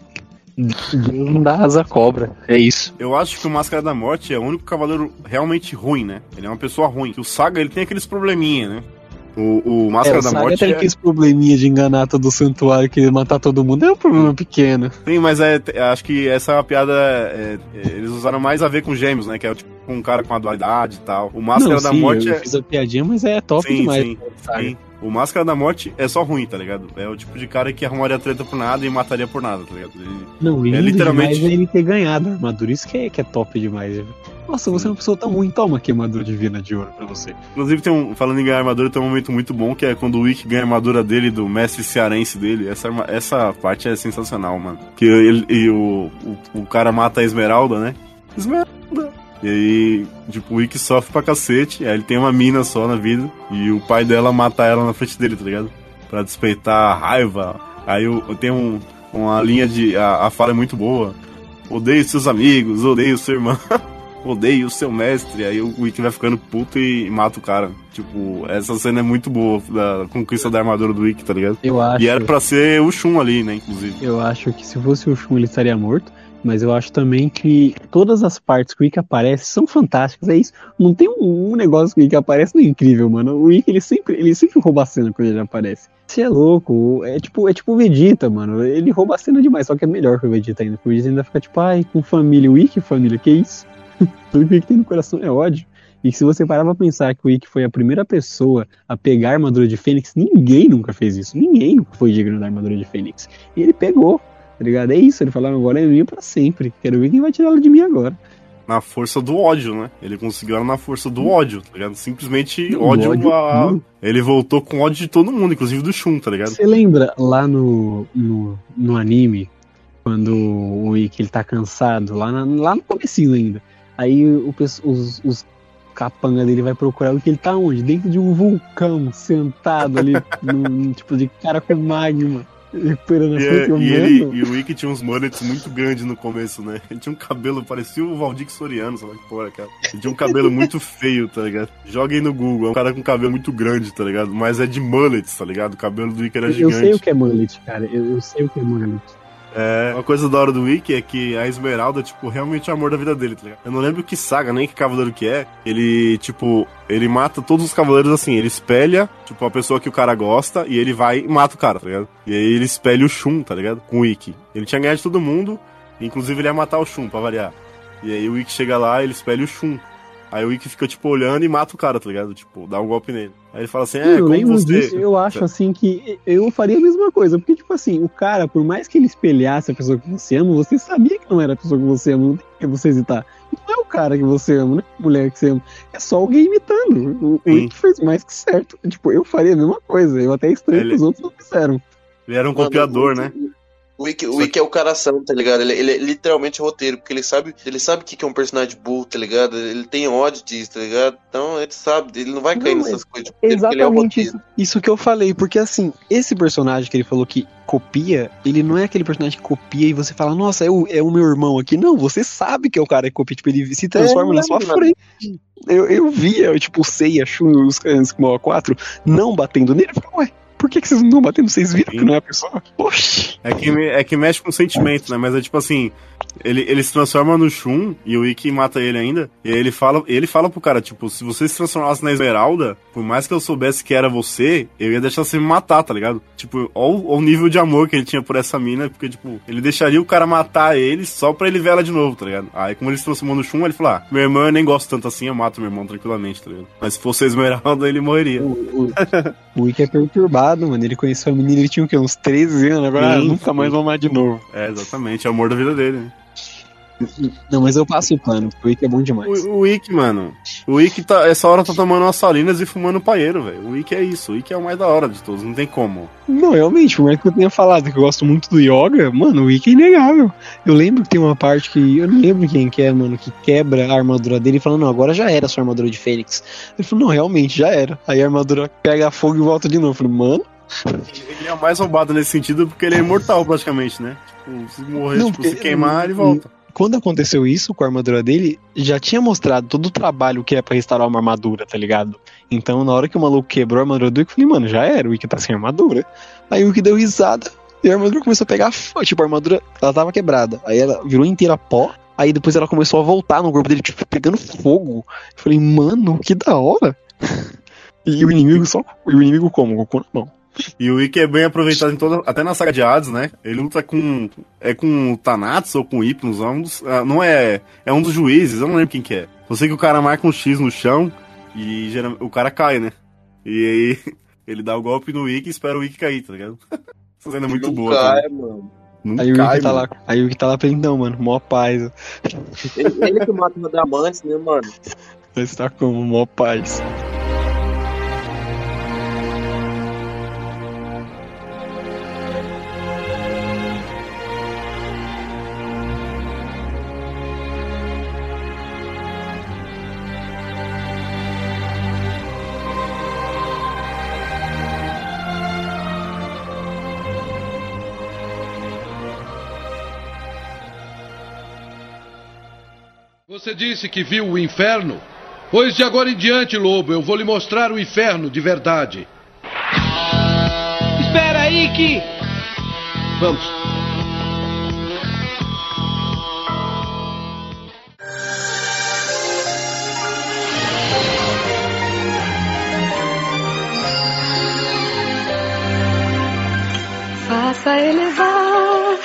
Deus não dá asa cobra. É isso. Eu acho que o Máscara da Morte é o único cavaleiro realmente ruim, né? Ele é uma pessoa ruim. O Saga, ele tem aqueles probleminha, né? O, o Máscara é, o da Saga Morte tem é... aqueles probleminha de enganar todo o santuário, querer matar todo mundo. É um problema pequeno. Sim, mas é, é- acho que essa é uma piada. é- é- eles usaram mais a ver com gêmeos, né? Que é tipo um cara com a dualidade e tal. O Máscara Não, da sim, Morte eu é. fiz a piadinha, mas é top sim, demais. sim, sim. O Máscara da Morte é só ruim, tá ligado? É o tipo de cara que arrumaria treta por nada e mataria por nada, tá ligado? Ele- Não, lindo é literalmente. é ele ter ganhado a armadura. Isso que é, que é top demais. viu? Nossa, você é uma pessoa tão ruim. Toma aqui a armadura divina de ouro pra você. Inclusive, tem um, falando em ganhar armadura, tem um momento muito bom que é quando o Wick ganha a armadura dele, do mestre cearense dele. Essa, essa parte é sensacional, mano. Que ele, e o, o, o cara mata a Esmeralda, né? Esmeralda! E aí, tipo, o Wick sofre pra cacete. Aí ele tem uma mina só na vida. E o pai dela mata ela na frente dele, tá ligado? Pra despeitar a raiva. Aí eu, eu tenho um- uma linha de. A, a fala é muito boa. Odeio seus amigos, odeio seu irmão. odeio o seu mestre. Aí o Wick vai ficando puto e mata o cara. Tipo, essa cena é muito boa da conquista da armadura do Wick, tá ligado? Eu acho. E era pra ser o Shun ali, né, inclusive. Eu acho que se fosse o Shun ele estaria morto. Mas eu acho também que todas as partes que o Ikki aparece são fantásticas. É isso. Não tem um, um negócio que o Ikki aparece não é incrível, mano. O Ikki ele sempre, ele sempre rouba a cena quando ele aparece. Você é louco. É tipo, é tipo o Vegeta, mano. Ele rouba a cena demais, só que é melhor que o Vegeta ainda. Porque o Vegeta ainda fica tipo, ai, com família. O Ikki, família, que isso? Tudo que o Ikki tem no coração é ódio. E se você parar pra pensar que o Ikki foi a primeira pessoa a pegar a armadura de Fênix, ninguém nunca fez isso. Ninguém nunca foi digno da armadura de Fênix. E ele pegou, tá ligado? É isso, ele falou, agora é minha pra sempre. Quero ver quem vai tirar ela de mim agora. Na força do ódio, né? Ele conseguiu ela na força do ódio, tá ligado? Simplesmente ódio, ódio a... Ele voltou com ódio de todo mundo, inclusive do Shun, tá ligado? Você lembra lá no, no, no anime, quando o Ikki ele tá cansado, lá, na- lá no comecinho ainda. Aí o, os, os capanga dele vai procurar o que ele tá onde? Dentro de um vulcão, sentado ali, num, tipo de cara com magma, recuperando a E, frente. e ele, Mano, e o Ikki tinha uns mullets muito grandes no começo, né? Ele tinha um cabelo, parecia o Valdir Soriano, sei lá que porra, cara. Ele tinha um cabelo muito feio, tá ligado? Joguem no Google, é um cara com cabelo muito grande, tá ligado? Mas é de mullets, tá ligado? O cabelo do Ikki era eu gigante. sei o que é mullet, cara. Eu, eu sei o que é mullet. É, uma coisa da hora do Wiki é que a Esmeralda, tipo, realmente é o amor da vida dele, tá ligado? Eu não lembro que saga, nem que cavaleiro que é. Ele, tipo, ele mata todos os cavaleiros assim, ele espelha, tipo, a pessoa que o cara gosta e ele vai e mata o cara, tá ligado? E aí ele espelha o Shun, tá ligado? Com o Wiki. Ele tinha ganhado de todo mundo, inclusive ele ia matar o Shun, pra variar. E aí o Wiki chega lá, ele espelha o Shun. Aí o Wiki fica, tipo, olhando e mata o cara, tá ligado? Tipo, dá um golpe nele. Aí ele fala assim, é, eu como você... disso, eu acho assim que eu faria a mesma coisa, porque tipo assim, o cara, por mais que ele espelhasse a pessoa que você ama, você sabia que não era a pessoa que você ama, não tem que você hesitar. Não é o cara que você ama, não é a mulher que você ama, é só alguém imitando. O, Rick fez mais que certo. Tipo, eu faria a mesma coisa, eu até estranho Ele- que os outros não fizeram. Ele era um Mano, copiador, né? O Wiki, o é o coração, tá ligado? Ele, ele é literalmente roteiro, porque ele sabe, ele sabe o que que é um personagem burro, tá ligado? Ele tem ódio disso, tá ligado? Então ele sabe, ele não vai cair Não, nessas coisas é o Exatamente roteiro. isso, isso que eu falei, porque assim, esse personagem que ele falou que copia, ele não é aquele personagem que copia e você fala, nossa, é o, é o meu irmão aqui. Não, você sabe que é o cara que copia, tipo, ele se transforma É, na sua frente. Eu, eu via, tipo, o Seiya, Shun, os Eskimo 4 não batendo nele, eu falei, ué, por que, que vocês não estão batendo? Vocês viram que não é a pessoa? Oxi. É que, é que mexe com sentimento, né? Mas é tipo assim, ele, ele se transforma no Shun e o Ikki mata ele ainda. E aí ele fala, ele fala pro cara, tipo, se você se transformasse na Esmeralda, por mais que eu soubesse que era você, eu ia deixar você me matar, tá ligado? Tipo, ó, o- o nível de amor que ele tinha por essa mina, porque, tipo, ele deixaria o cara matar ele só pra ele ver ela de novo, tá ligado? Aí, como ele se transformou no Shun, ele falou, ah, meu irmão eu nem gosto tanto assim, eu mato meu irmão tranquilamente, tá ligado? Mas se fosse a Esmeralda, ele morreria. O Wiki é perturbado, mano. Ele conheceu a menina, ele tinha o quê? Uns 13 anos, agora Sim, nunca mais vou amar de novo. É, exatamente, é o amor da vida dele, né? Não, mas eu passo o pano, porque o Wiki é bom demais. O, o Ick, mano. O Ick, tá, essa hora tá tomando umas salinas e fumando paeiro, velho. O Ick é isso. O Ick é o mais da hora de todos, não tem como. Não, realmente, por mais que eu tenha falado que eu gosto muito do Yoga, mano, o Wiki é inegável. Eu lembro que tem uma parte que. Eu não lembro quem que é, mano, que quebra a armadura dele e fala, não, agora já era a sua armadura de Fênix. Ele falou, não, realmente, já era. Aí a armadura pega fogo e volta de novo. Eu falei, mano. Ele é o mais roubado nesse sentido porque ele é imortal praticamente, né? Tipo, se morrer, Não, tipo, se queimar, ele volta. Quando aconteceu isso com a armadura dele, já tinha mostrado todo o trabalho que é pra restaurar uma armadura, tá ligado? Então, na hora que o maluco quebrou a armadura do Wiki, eu falei, mano, já era, o Wiki tá sem armadura. Aí o Wiki deu risada e a armadura começou a pegar. Tipo, a armadura, ela tava quebrada. Aí ela virou inteira pó. Aí depois ela começou a voltar no corpo dele, tipo, pegando fogo. Eu falei, mano, que da hora. E o inimigo só. E o inimigo como? Cu na mão. E o Ick é bem aproveitado em toda. Até na saga de Hades, né? Ele luta com. É com o Thanatos ou com o Hypnos. É um dos, ah, não é. É um dos juízes, eu não lembro quem que é. Eu sei que o cara marca um X no chão e geral- o cara cai, né? E aí ele dá o golpe no Ick e espera o Ick cair, tá ligado? Essa cena é muito Não boa. cai, cara. mano. Não Aí o cai, Wiki tá mano. lá. Aí o Wiki tá lá prendão, mano. Mó paz. Ele, ele que mata o Damantes, né, mano? Você tá como mó paz. Disse que viu o inferno? Pois de agora em diante, lobo, eu vou lhe mostrar o inferno de verdade. Espera aí, que. Vamos. Faça elevar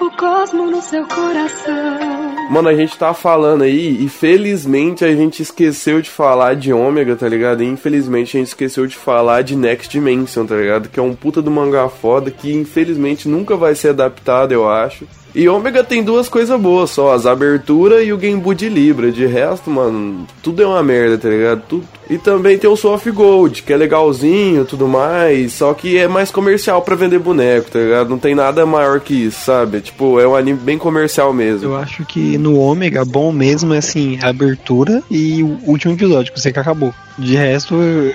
o cosmo no seu coração. Mano, a gente tá falando aí e felizmente a gente esqueceu de falar de Ômega, tá ligado? E infelizmente a gente esqueceu de falar de Next Dimension, tá ligado? Que é um puta do mangá foda que infelizmente nunca vai ser adaptado, eu acho. E Ômega tem duas coisas boas só, as aberturas e o Game de Libra. De resto, mano, tudo é uma merda, tá ligado? Tudo. E também tem o Soft Gold, que é legalzinho tudo mais, só que é mais comercial para vender boneco, tá ligado? Não tem nada maior que isso, sabe? Tipo, é um anime bem comercial mesmo. Eu acho que no Ômega, bom mesmo é assim, a abertura e o último episódio, que você que acabou. De resto, eu...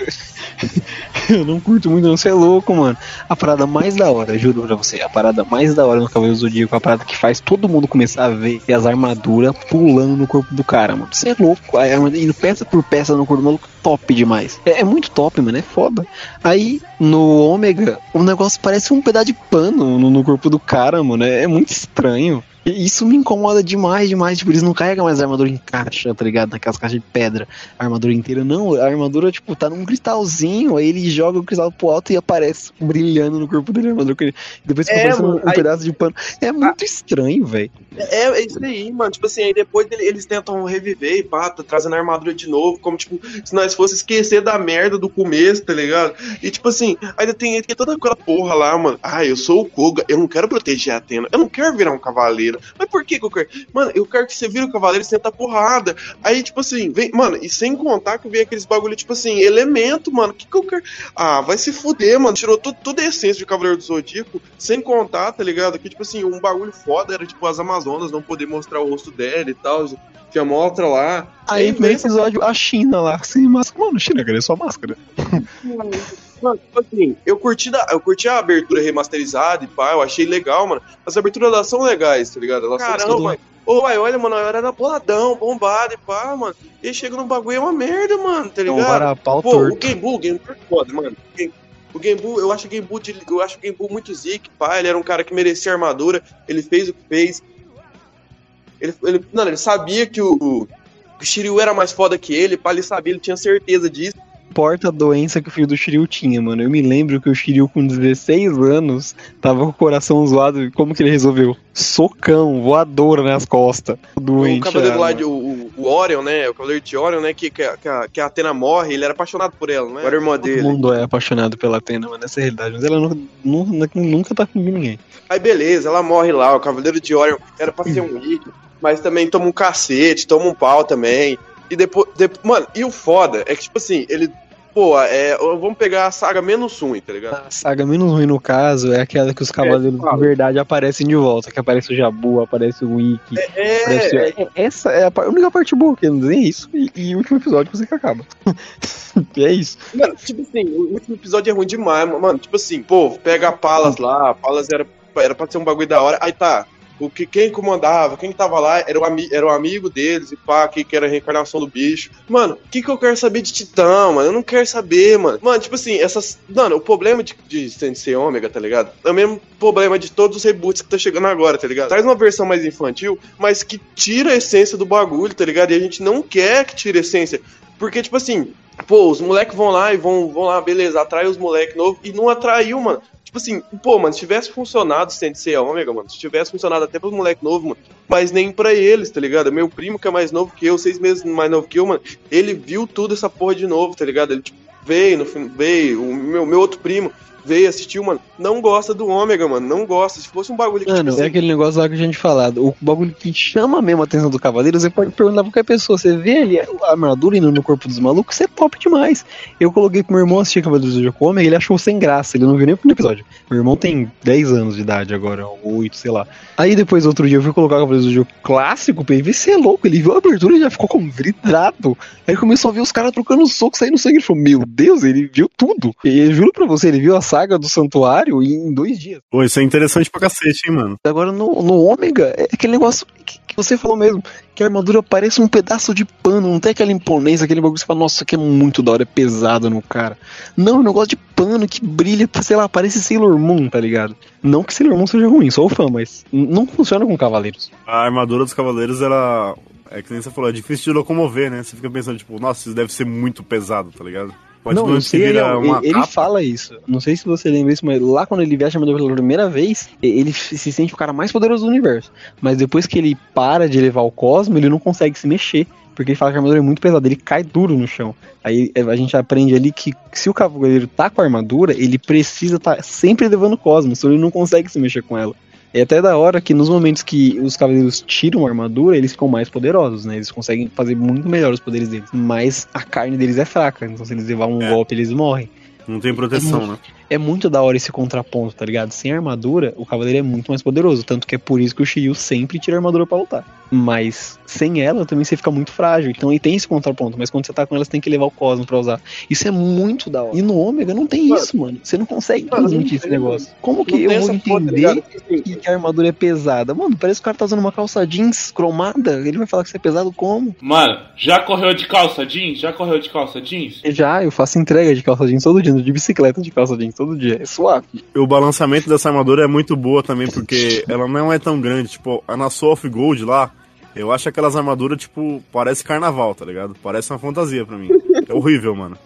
eu não curto muito, não. Você é louco, mano. A parada mais da hora, juro pra você, a parada mais da hora no Cavaleiro Zodíaco, a parada que faz todo mundo começar a ver as armaduras pulando no corpo do cara, mano. Você é louco. A armadura indo peça por peça no corpo do maluco, top demais. É, é muito top, mano, é foda. Aí, no Ômega, o negócio parece um pedaço de pano no, no corpo do cara, mano. É, é muito estranho. Isso me incomoda demais, demais. Tipo, eles não carregam mais a armadura em caixa, tá ligado? Naquelas caixas de pedra. A armadura inteira, não. A armadura, tipo, tá num cristalzinho. Aí ele joga o cristal pro alto e aparece brilhando no corpo dele a armadura. Depois fica É, um, mano, um aí- pedaço de pano. É muito estranho, velho. É, é isso aí, mano. Tipo assim, aí depois ele- eles tentam reviver e pá, tá trazendo a armadura de novo, como tipo, se nós fosse esquecer da merda do começo, tá ligado? E tipo assim, ainda tem, tem toda aquela porra lá, mano. Ah, eu sou o Koga, eu não quero proteger a Atena, eu não quero virar um cavaleiro. Mas por que que eu quero? Mano, eu quero que você vire o cavaleiro e senta porrada. Aí, tipo assim, vem, mano, e sem contar que vem aqueles bagulho, tipo assim, elemento, mano. Que que eu quero? Ah, vai se fuder, mano. Tirou tudo, toda a essência de Cavaleiro do Zodíaco, sem contar, tá ligado? Que, tipo assim, um bagulho foda era, tipo, as Amazonas não poder mostrar o rosto dela e tal. Que mostra lá. Aí, vem episódio, a China lá, sem máscara. Mano, China, cara, é só máscara. Mano, tipo assim, eu curti, da, eu curti a abertura remasterizada e pá, eu achei legal, mano. As aberturas elas são legais, tá ligado? Elas Caramba. são mano. Ô, uai, olha, mano, eu era boladão, bombado e pá, mano. E chega no bagulho é uma merda, mano, tá ligado? Pô, torto. o Game Boo, o Game Boo é foda, mano. O Game- Boo, eu acho o Game Boo, de, eu acho o Game Boo muito zique, pá. Ele era um cara que merecia armadura, ele fez o que fez. Ele, ele, não, ele sabia que o, o, que o Shiryu era mais foda que ele, pá, ele sabia, ele tinha certeza disso. Importa a doença que o filho do Shiryu tinha, mano. Eu me lembro que o Shiryu, com 16 anos, tava com o coração zoado. E Como que ele resolveu? Socão, voadora nas costas. Doente. O cavaleiro ah, lá, de, o, o- Orion, né? O cavaleiro de Orion, né? Que, que, a- que, a, que a Atena morre, ele era apaixonado por ela, né? Era irmã Todo dele. mundo é apaixonado pela Atena, mano. Essa é a realidade. Mas ela nunca, nunca, nunca tá com ninguém. Aí beleza, ela morre lá, o cavaleiro de Orion era pra ser um ícone, mas também toma um cacete, toma um pau também. E depois, depois. Mano, e o foda é que, tipo assim, ele. Pô, é, vamos pegar a saga menos ruim, tá ligado? A saga menos ruim no caso é aquela que os cavaleiros de verdade aparecem de volta. Que aparece o Jabu, aparece o Wiki. É, aparece o- é- Essa é a única parte boa que não é isso. E, e o último episódio você que acaba. é isso. Mano, tipo assim, o último episódio é ruim demais, mano. Tipo assim, pô, pega a Palas lá, a Palas era, era pra ser um bagulho da hora. Aí tá, o que, quem comandava, quem tava lá era o, ami, era o amigo deles e pá, que, que era a reencarnação do bicho. Mano, o que, que eu quero saber de Titã, mano? Eu não quero saber, mano. Mano, tipo assim, essas. Mano, o problema de, de Sensei Ômega, tá ligado? É o mesmo problema de todos os reboots que tá chegando agora, tá ligado? Traz uma versão mais infantil, mas que tira a essência do bagulho, tá ligado? E a gente não quer que tire a essência. Porque, tipo assim, pô, os moleques vão lá e vão, vão lá, beleza, atrai os moleques novos e não atraiu, mano. Tipo assim, pô, mano, se tivesse funcionado a Ômega, mano, se tivesse funcionado até pros moleques novos, mano, mas nem pra eles, tá ligado? Meu primo, que é mais novo que eu, seis meses mais novo que eu, mano, ele viu tudo essa porra de novo, tá ligado? Ele, tipo, veio, no fim, veio, o meu, meu outro primo veio, assistiu, mano, não gosta do Ômega, mano, não gosta. Se fosse um bagulho que, Mano, tipo é aquele negócio lá que a gente falado. O bagulho que chama mesmo a atenção do cavaleiro, você pode perguntar pra qualquer pessoa. Você vê ali a armadura indo no corpo dos malucos, isso é top demais. Eu coloquei pro meu irmão assistir Cavaleiros do Zodíaco Ômega, ele achou sem graça, ele não viu nem o primeiro episódio. Meu irmão tem 10 anos de idade agora, ou 8, sei lá. Aí depois, outro dia, eu fui colocar o Cavaleiros do Zodíaco clássico pra ele ver se é louco. Ele viu a abertura e já ficou como vidrado. Aí começou a ver os caras trocando soco, saindo sangue. Ele falou, meu Deus, ele viu tudo. E eu juro pra você, ele viu a saga do santuário em dois dias. Pô, isso é interessante pra cacete, hein, mano. Agora no, no Ômega, é aquele negócio que, que você falou mesmo, que a armadura parece um pedaço de pano, não tem aquela imponência, aquele bagulho que você fala, nossa, isso aqui é muito da hora, é pesado no cara. Não, é um negócio de pano que brilha, sei lá, parece Sailor Moon, tá ligado? Não que Sailor Moon seja ruim, sou fã, mas não funciona com cavaleiros. A armadura dos cavaleiros era. É que nem você falou, é difícil de locomover, né? Você fica pensando, tipo, nossa, isso deve ser muito pesado, tá ligado? Pode não, não se ele, ele capa. fala isso. Não sei se você lembra isso, mas lá quando ele veste a armadura pela primeira vez, ele se sente o cara mais poderoso do universo. Mas depois que ele para de levar o Cosmo, ele não consegue se mexer. Porque ele fala que a armadura é muito pesada, ele cai duro no chão. Aí eh, a gente aprende ali que se o cavaleiro tá com a armadura, ele precisa estar sempre levando o Cosmo, senão ele não consegue se mexer com ela. É até da hora que nos momentos que os cavaleiros tiram a armadura, eles ficam mais poderosos, né? Eles conseguem fazer muito melhor os poderes deles. Mas a carne deles é fraca, então se eles levar um golpe, eles morrem. Não tem proteção, É né? É muito da hora esse contraponto, tá ligado? Sem armadura, o cavaleiro é muito mais poderoso. Tanto que é por isso que o Shiryu sempre tira a armadura pra lutar. Mas sem ela também você fica muito frágil. Então aí tem esse contraponto. Mas quando você tá com ela, você tem que levar o Cosmo pra usar. Isso é muito da hora. E no Ômega não tem isso, mano. Você não consegue Mano, transmitir não esse tem, negócio. Como que eu vou porra, tá entender ligado? que, que a armadura é pesada? Mano, parece que o cara tá usando uma calça jeans cromada. Ele vai falar que isso é pesado como? Mano, já correu de calça jeans? Já correu de calça jeans? Já, eu faço entrega de calça jeans todo dia, de bicicleta de calça jeans todo dia. É suave. O balançamento dessa armadura é muito boa também, porque ela não é tão grande. Tipo, a na of Gold lá, eu acho aquelas armaduras, tipo, parece carnaval, tá ligado? Parece uma fantasia pra mim. É horrível, mano.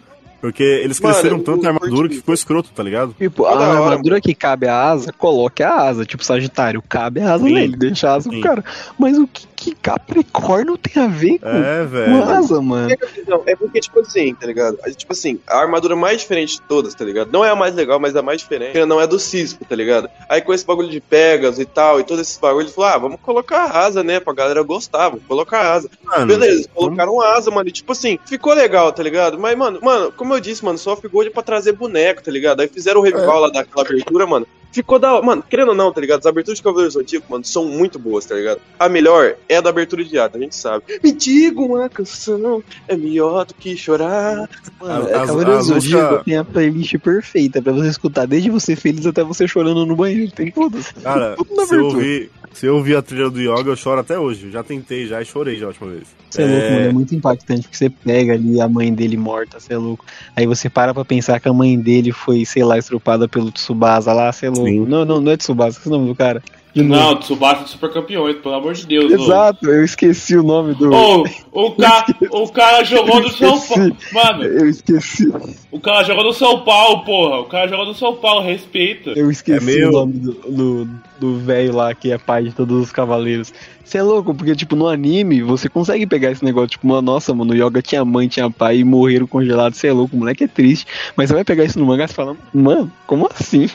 Porque eles Mano, cresceram tanto eu a armadura que ficou escroto, tá ligado? Tipo, a armadura que cabe a asa, coloque a asa. Tipo, Sagitário, cabe a asa Sim. nele, deixa a asa pro Sim. cara. Mas o que, que Capricórnio tem a ver com, É, com velho. asa, mano? Não, é porque, tipo assim, tá ligado? A- Tipo assim, a armadura mais diferente de todas, tá ligado? Não é a mais legal, mas a mais diferente. Não é do Cisco, tá ligado? Aí com esse bagulho de Pegas e tal, e todos esses bagulhos, falou: ah, vamos colocar a asa, né? Pra galera gostar, vamos colocar a asa. Mano, Beleza, colocaram a asa, mano. E tipo assim, ficou legal, tá ligado? Mas, mano, mano, como eu disse, mano, só ficou de pra trazer boneco, tá ligado? Aí fizeram o revival lá daquela abertura, mano. Ficou da hora. Mano, querendo ou não, tá ligado? As aberturas de Cavaleiros Antigos, mano, são muito boas, tá ligado? A melhor é a da abertura de ata, a gente sabe. Me diga uma canção, é melhor do que chorar. Mano, As- é as- Cavaleiro as Zodíaco músicas- tem a playlist perfeita pra você escutar, desde você feliz até você chorando no banheiro. Tem todas. Cara, Tudo na se eu, ouvir, se eu ouvir a trilha do Yoga, eu choro até hoje. Eu já tentei já e chorei já a última vez. Você é louco, mano. É muito impactante, porque você pega ali a mãe dele morta, você é louco. Aí você para pra pensar que a mãe dele foi, sei lá, estrupada pelo Tsubasa lá, você é Sim. Não, não, não é Tsubasa, esse é o nome do cara. De novo. Não, Tsubasa de Super Campeões, pelo amor de Deus. ô. Exato, eu esqueci o nome do. Ô, o, ca... o cara jogou no São Paulo. Mano, Eu esqueci. o cara jogou no São Paulo, porra. O cara jogou no São Paulo, respeita. Eu esqueci É o nome do- do do velho lá que é pai de todos os cavaleiros. Você é louco, porque, tipo, no anime você consegue pegar esse negócio, tipo, mano, nossa, mano, o Yoga tinha mãe, tinha pai e morreram congelados. Você é louco, o moleque é triste. Mas você vai pegar isso no mangá e fala, mano, como assim?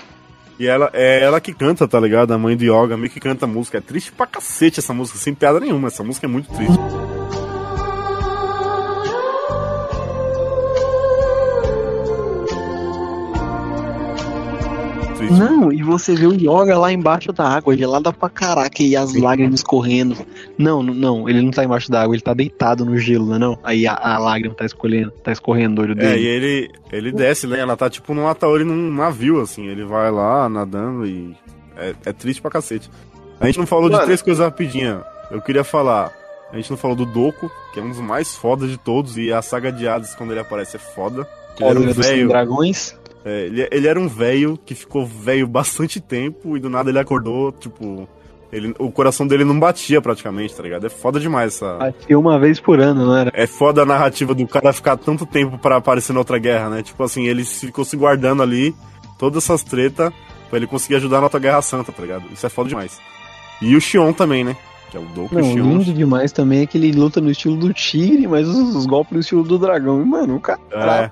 E ela é ela que canta, tá ligado? A mãe do Yoga, meio que canta a música. É triste pra cacete essa música, sem piada nenhuma. Essa música é muito triste. Triste. Não, e você vê o Yoga lá embaixo da água, gelada pra caraca, e as lágrimas correndo. Não, não, ele não tá embaixo da água, ele tá deitado no gelo, não é não? Aí a, a lágrima tá escolhendo, tá escorrendo do olho É, dele. e ele, ele desce, né? Ela tá tipo num Ataori num navio, assim. Ele vai lá nadando e. É, é triste pra cacete. A gente não falou de três coisas rapidinha. Eu queria falar. A gente não falou do Doku, que é um dos mais fodas de todos, e a saga de Hades, quando ele aparece, é foda. Ele era um Olha dos velho. dragões. É, ele, ele era um velho que ficou velho bastante tempo e do nada ele acordou, tipo. Ele, o coração dele não batia praticamente, tá ligado? É foda demais essa. Que uma vez por ano, não era? É foda a narrativa do cara ficar tanto tempo pra aparecer na outra guerra, né? Tipo assim, ele ficou se guardando ali, todas essas tretas, pra ele conseguir ajudar na outra guerra santa, tá ligado? Isso é foda demais. E o Xion também, né? Que é o Doku Não, o Xion. lindo demais também é que ele luta no estilo do tigre, mas os, os golpes no estilo do dragão. E, mano, o cara É.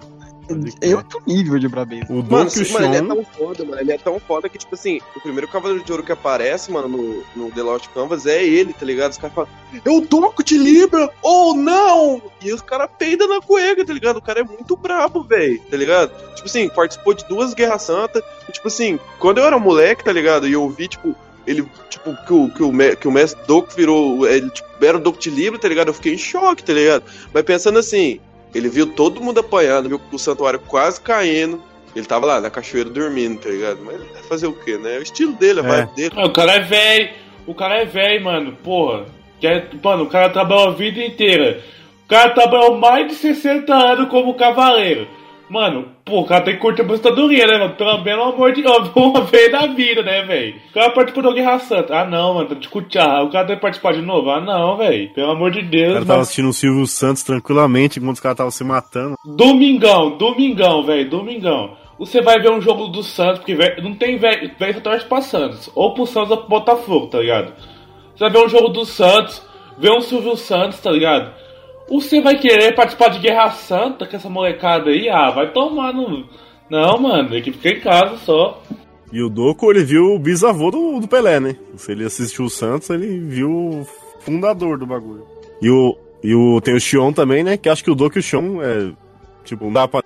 é outro nível de brabeza. O e o sim, mano, ele é tão foda, mano. Ele é tão foda que, tipo assim, o primeiro Cavaleiro de Ouro que aparece, mano, no, no The Lost Canvas é ele, tá ligado? Os caras falam, eu toco de Libra ou não! E os caras peidam na cueca, tá ligado? O cara é muito brabo, velho, tá ligado? Tipo assim, participou de duas Guerras Santas. E, tipo assim, quando eu era moleque, tá ligado? E eu vi, tipo, ele, tipo, que o, que o, me- que o mestre Doku virou, ele, tipo, era o Doku de Libra, tá ligado? Eu fiquei em choque, tá ligado? Mas pensando assim, ele viu todo mundo apanhando, viu o santuário quase caindo. Ele tava lá na cachoeira dormindo, tá ligado? Mas ele vai fazer o quê, né? É o estilo dele, a É. vibe dele. Ah, o cara é velho. O cara é velho, mano. Porra. Quer- Mano, o cara trabalhou a vida inteira. O cara trabalhou mais de 60 anos como cavaleiro. Mano, pô, o cara tem que curtir a aposentadoria, né, mano? Pelo pelo amor de Deus, uma vez na vida, né, velho? O cara participou da Guerra Santa. Ah, não, mano, tá de cutear. O cara tem que participar de novo? Ah, não, velho. Pelo amor de O Deus, cara mano. tava assistindo o Silvio Santos tranquilamente enquanto os caras estavam se matando. Domingão, domingão, velho, domingão. Você vai ver um jogo do Santos, porque não tem velho, só torce pra Santos. Ou pro Santos ou pro Botafogo, tá ligado? Você vai ver um jogo do Santos, ver um Silvio Santos, tá ligado? Você vai querer participar de Guerra Santa com essa molecada aí? Ah, vai tomar no. Não, mano, tem que ficar em casa só. E o Doco, ele viu o bisavô do, do Pelé, né? Se ele assistiu o Santos, ele viu o fundador do bagulho. E o, e o tem o Xion também, né? Que acho que o Doco e o Xion é. Tipo, não dá pra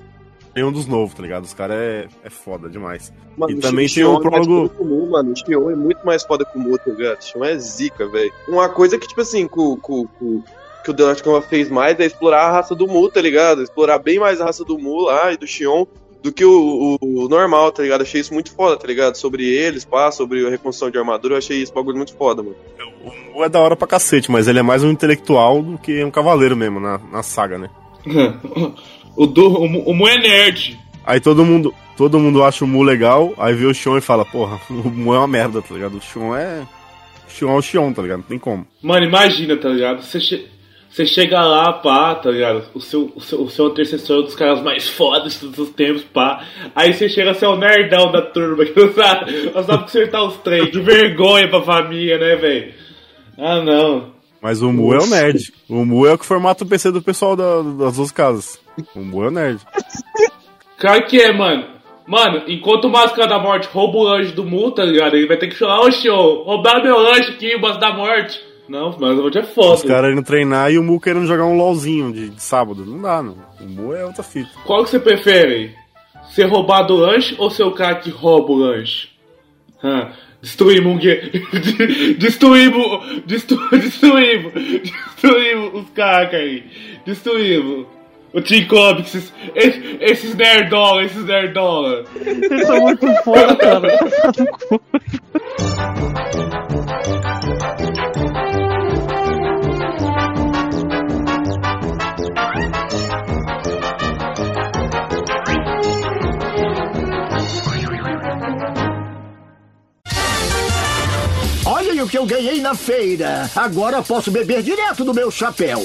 nenhum dos novos, tá ligado? Os caras é, é foda demais. Mano, e o também tem o é prólogo. Mu, mano. O Xion é muito mais foda que o Mu, tá ligado? O Xion é zica, velho. Uma coisa que, tipo assim, com, com, com, que o The Last fez mais é explorar a raça do Mu, tá ligado? Explorar bem mais a raça do Mu lá e do Xion do que o, o- o normal, tá ligado? Achei isso muito foda, tá ligado? Sobre eles, pá, sobre a reconstrução de armadura, eu achei esse bagulho muito foda, mano. O é da hora pra cacete, mas ele é mais um intelectual do que um cavaleiro mesmo na, na saga, né? o, do, o, Mu- o Mu é nerd. Aí todo mundo, todo mundo acha o Mu legal, aí vê o Xion e fala, porra, o Mu é uma merda, tá ligado? O Xion é. O Xion é o Xion, tá ligado? Não tem como. Mano, imagina, tá ligado? Você, che você chega lá, pá, tá ligado? O seu, o seu, o seu antecessor é um dos caras mais fodas de todos os tempos, pá. Aí você chega a ser o nerdão da turma, que não sabe, não sabe consertar os trem. Que vergonha pra família, né, velho? Ah, não. Mas o Mu é o nerd. O Mu é o que formata o PC do pessoal da- das duas casas. O Mu é o nerd. Claro que é, mano. Mano, enquanto o Máscara da Morte rouba o lanche do Mu, tá ligado? Ele vai ter que chorar, ô show, roubaram meu lanche aqui, o Máscara da Morte. Não, mas a Morte é Os foda. caras indo treinar e o Mu querendo jogar um LOLzinho de, de sábado. Não dá, não. O Mu é outra fita. Qual que você prefere? Ser roubado o lanche ou ser o cara que rouba o lanche? Hã? Destruímos um. Destruímos. Destru... Destruímos. Destruímos os caras aí. Destruímos. O Team Comics, esses, esses, esses nerdola, esses nerdola. Eles são muito foda, cara. O que eu ganhei na feira. Agora posso beber direto do meu chapéu.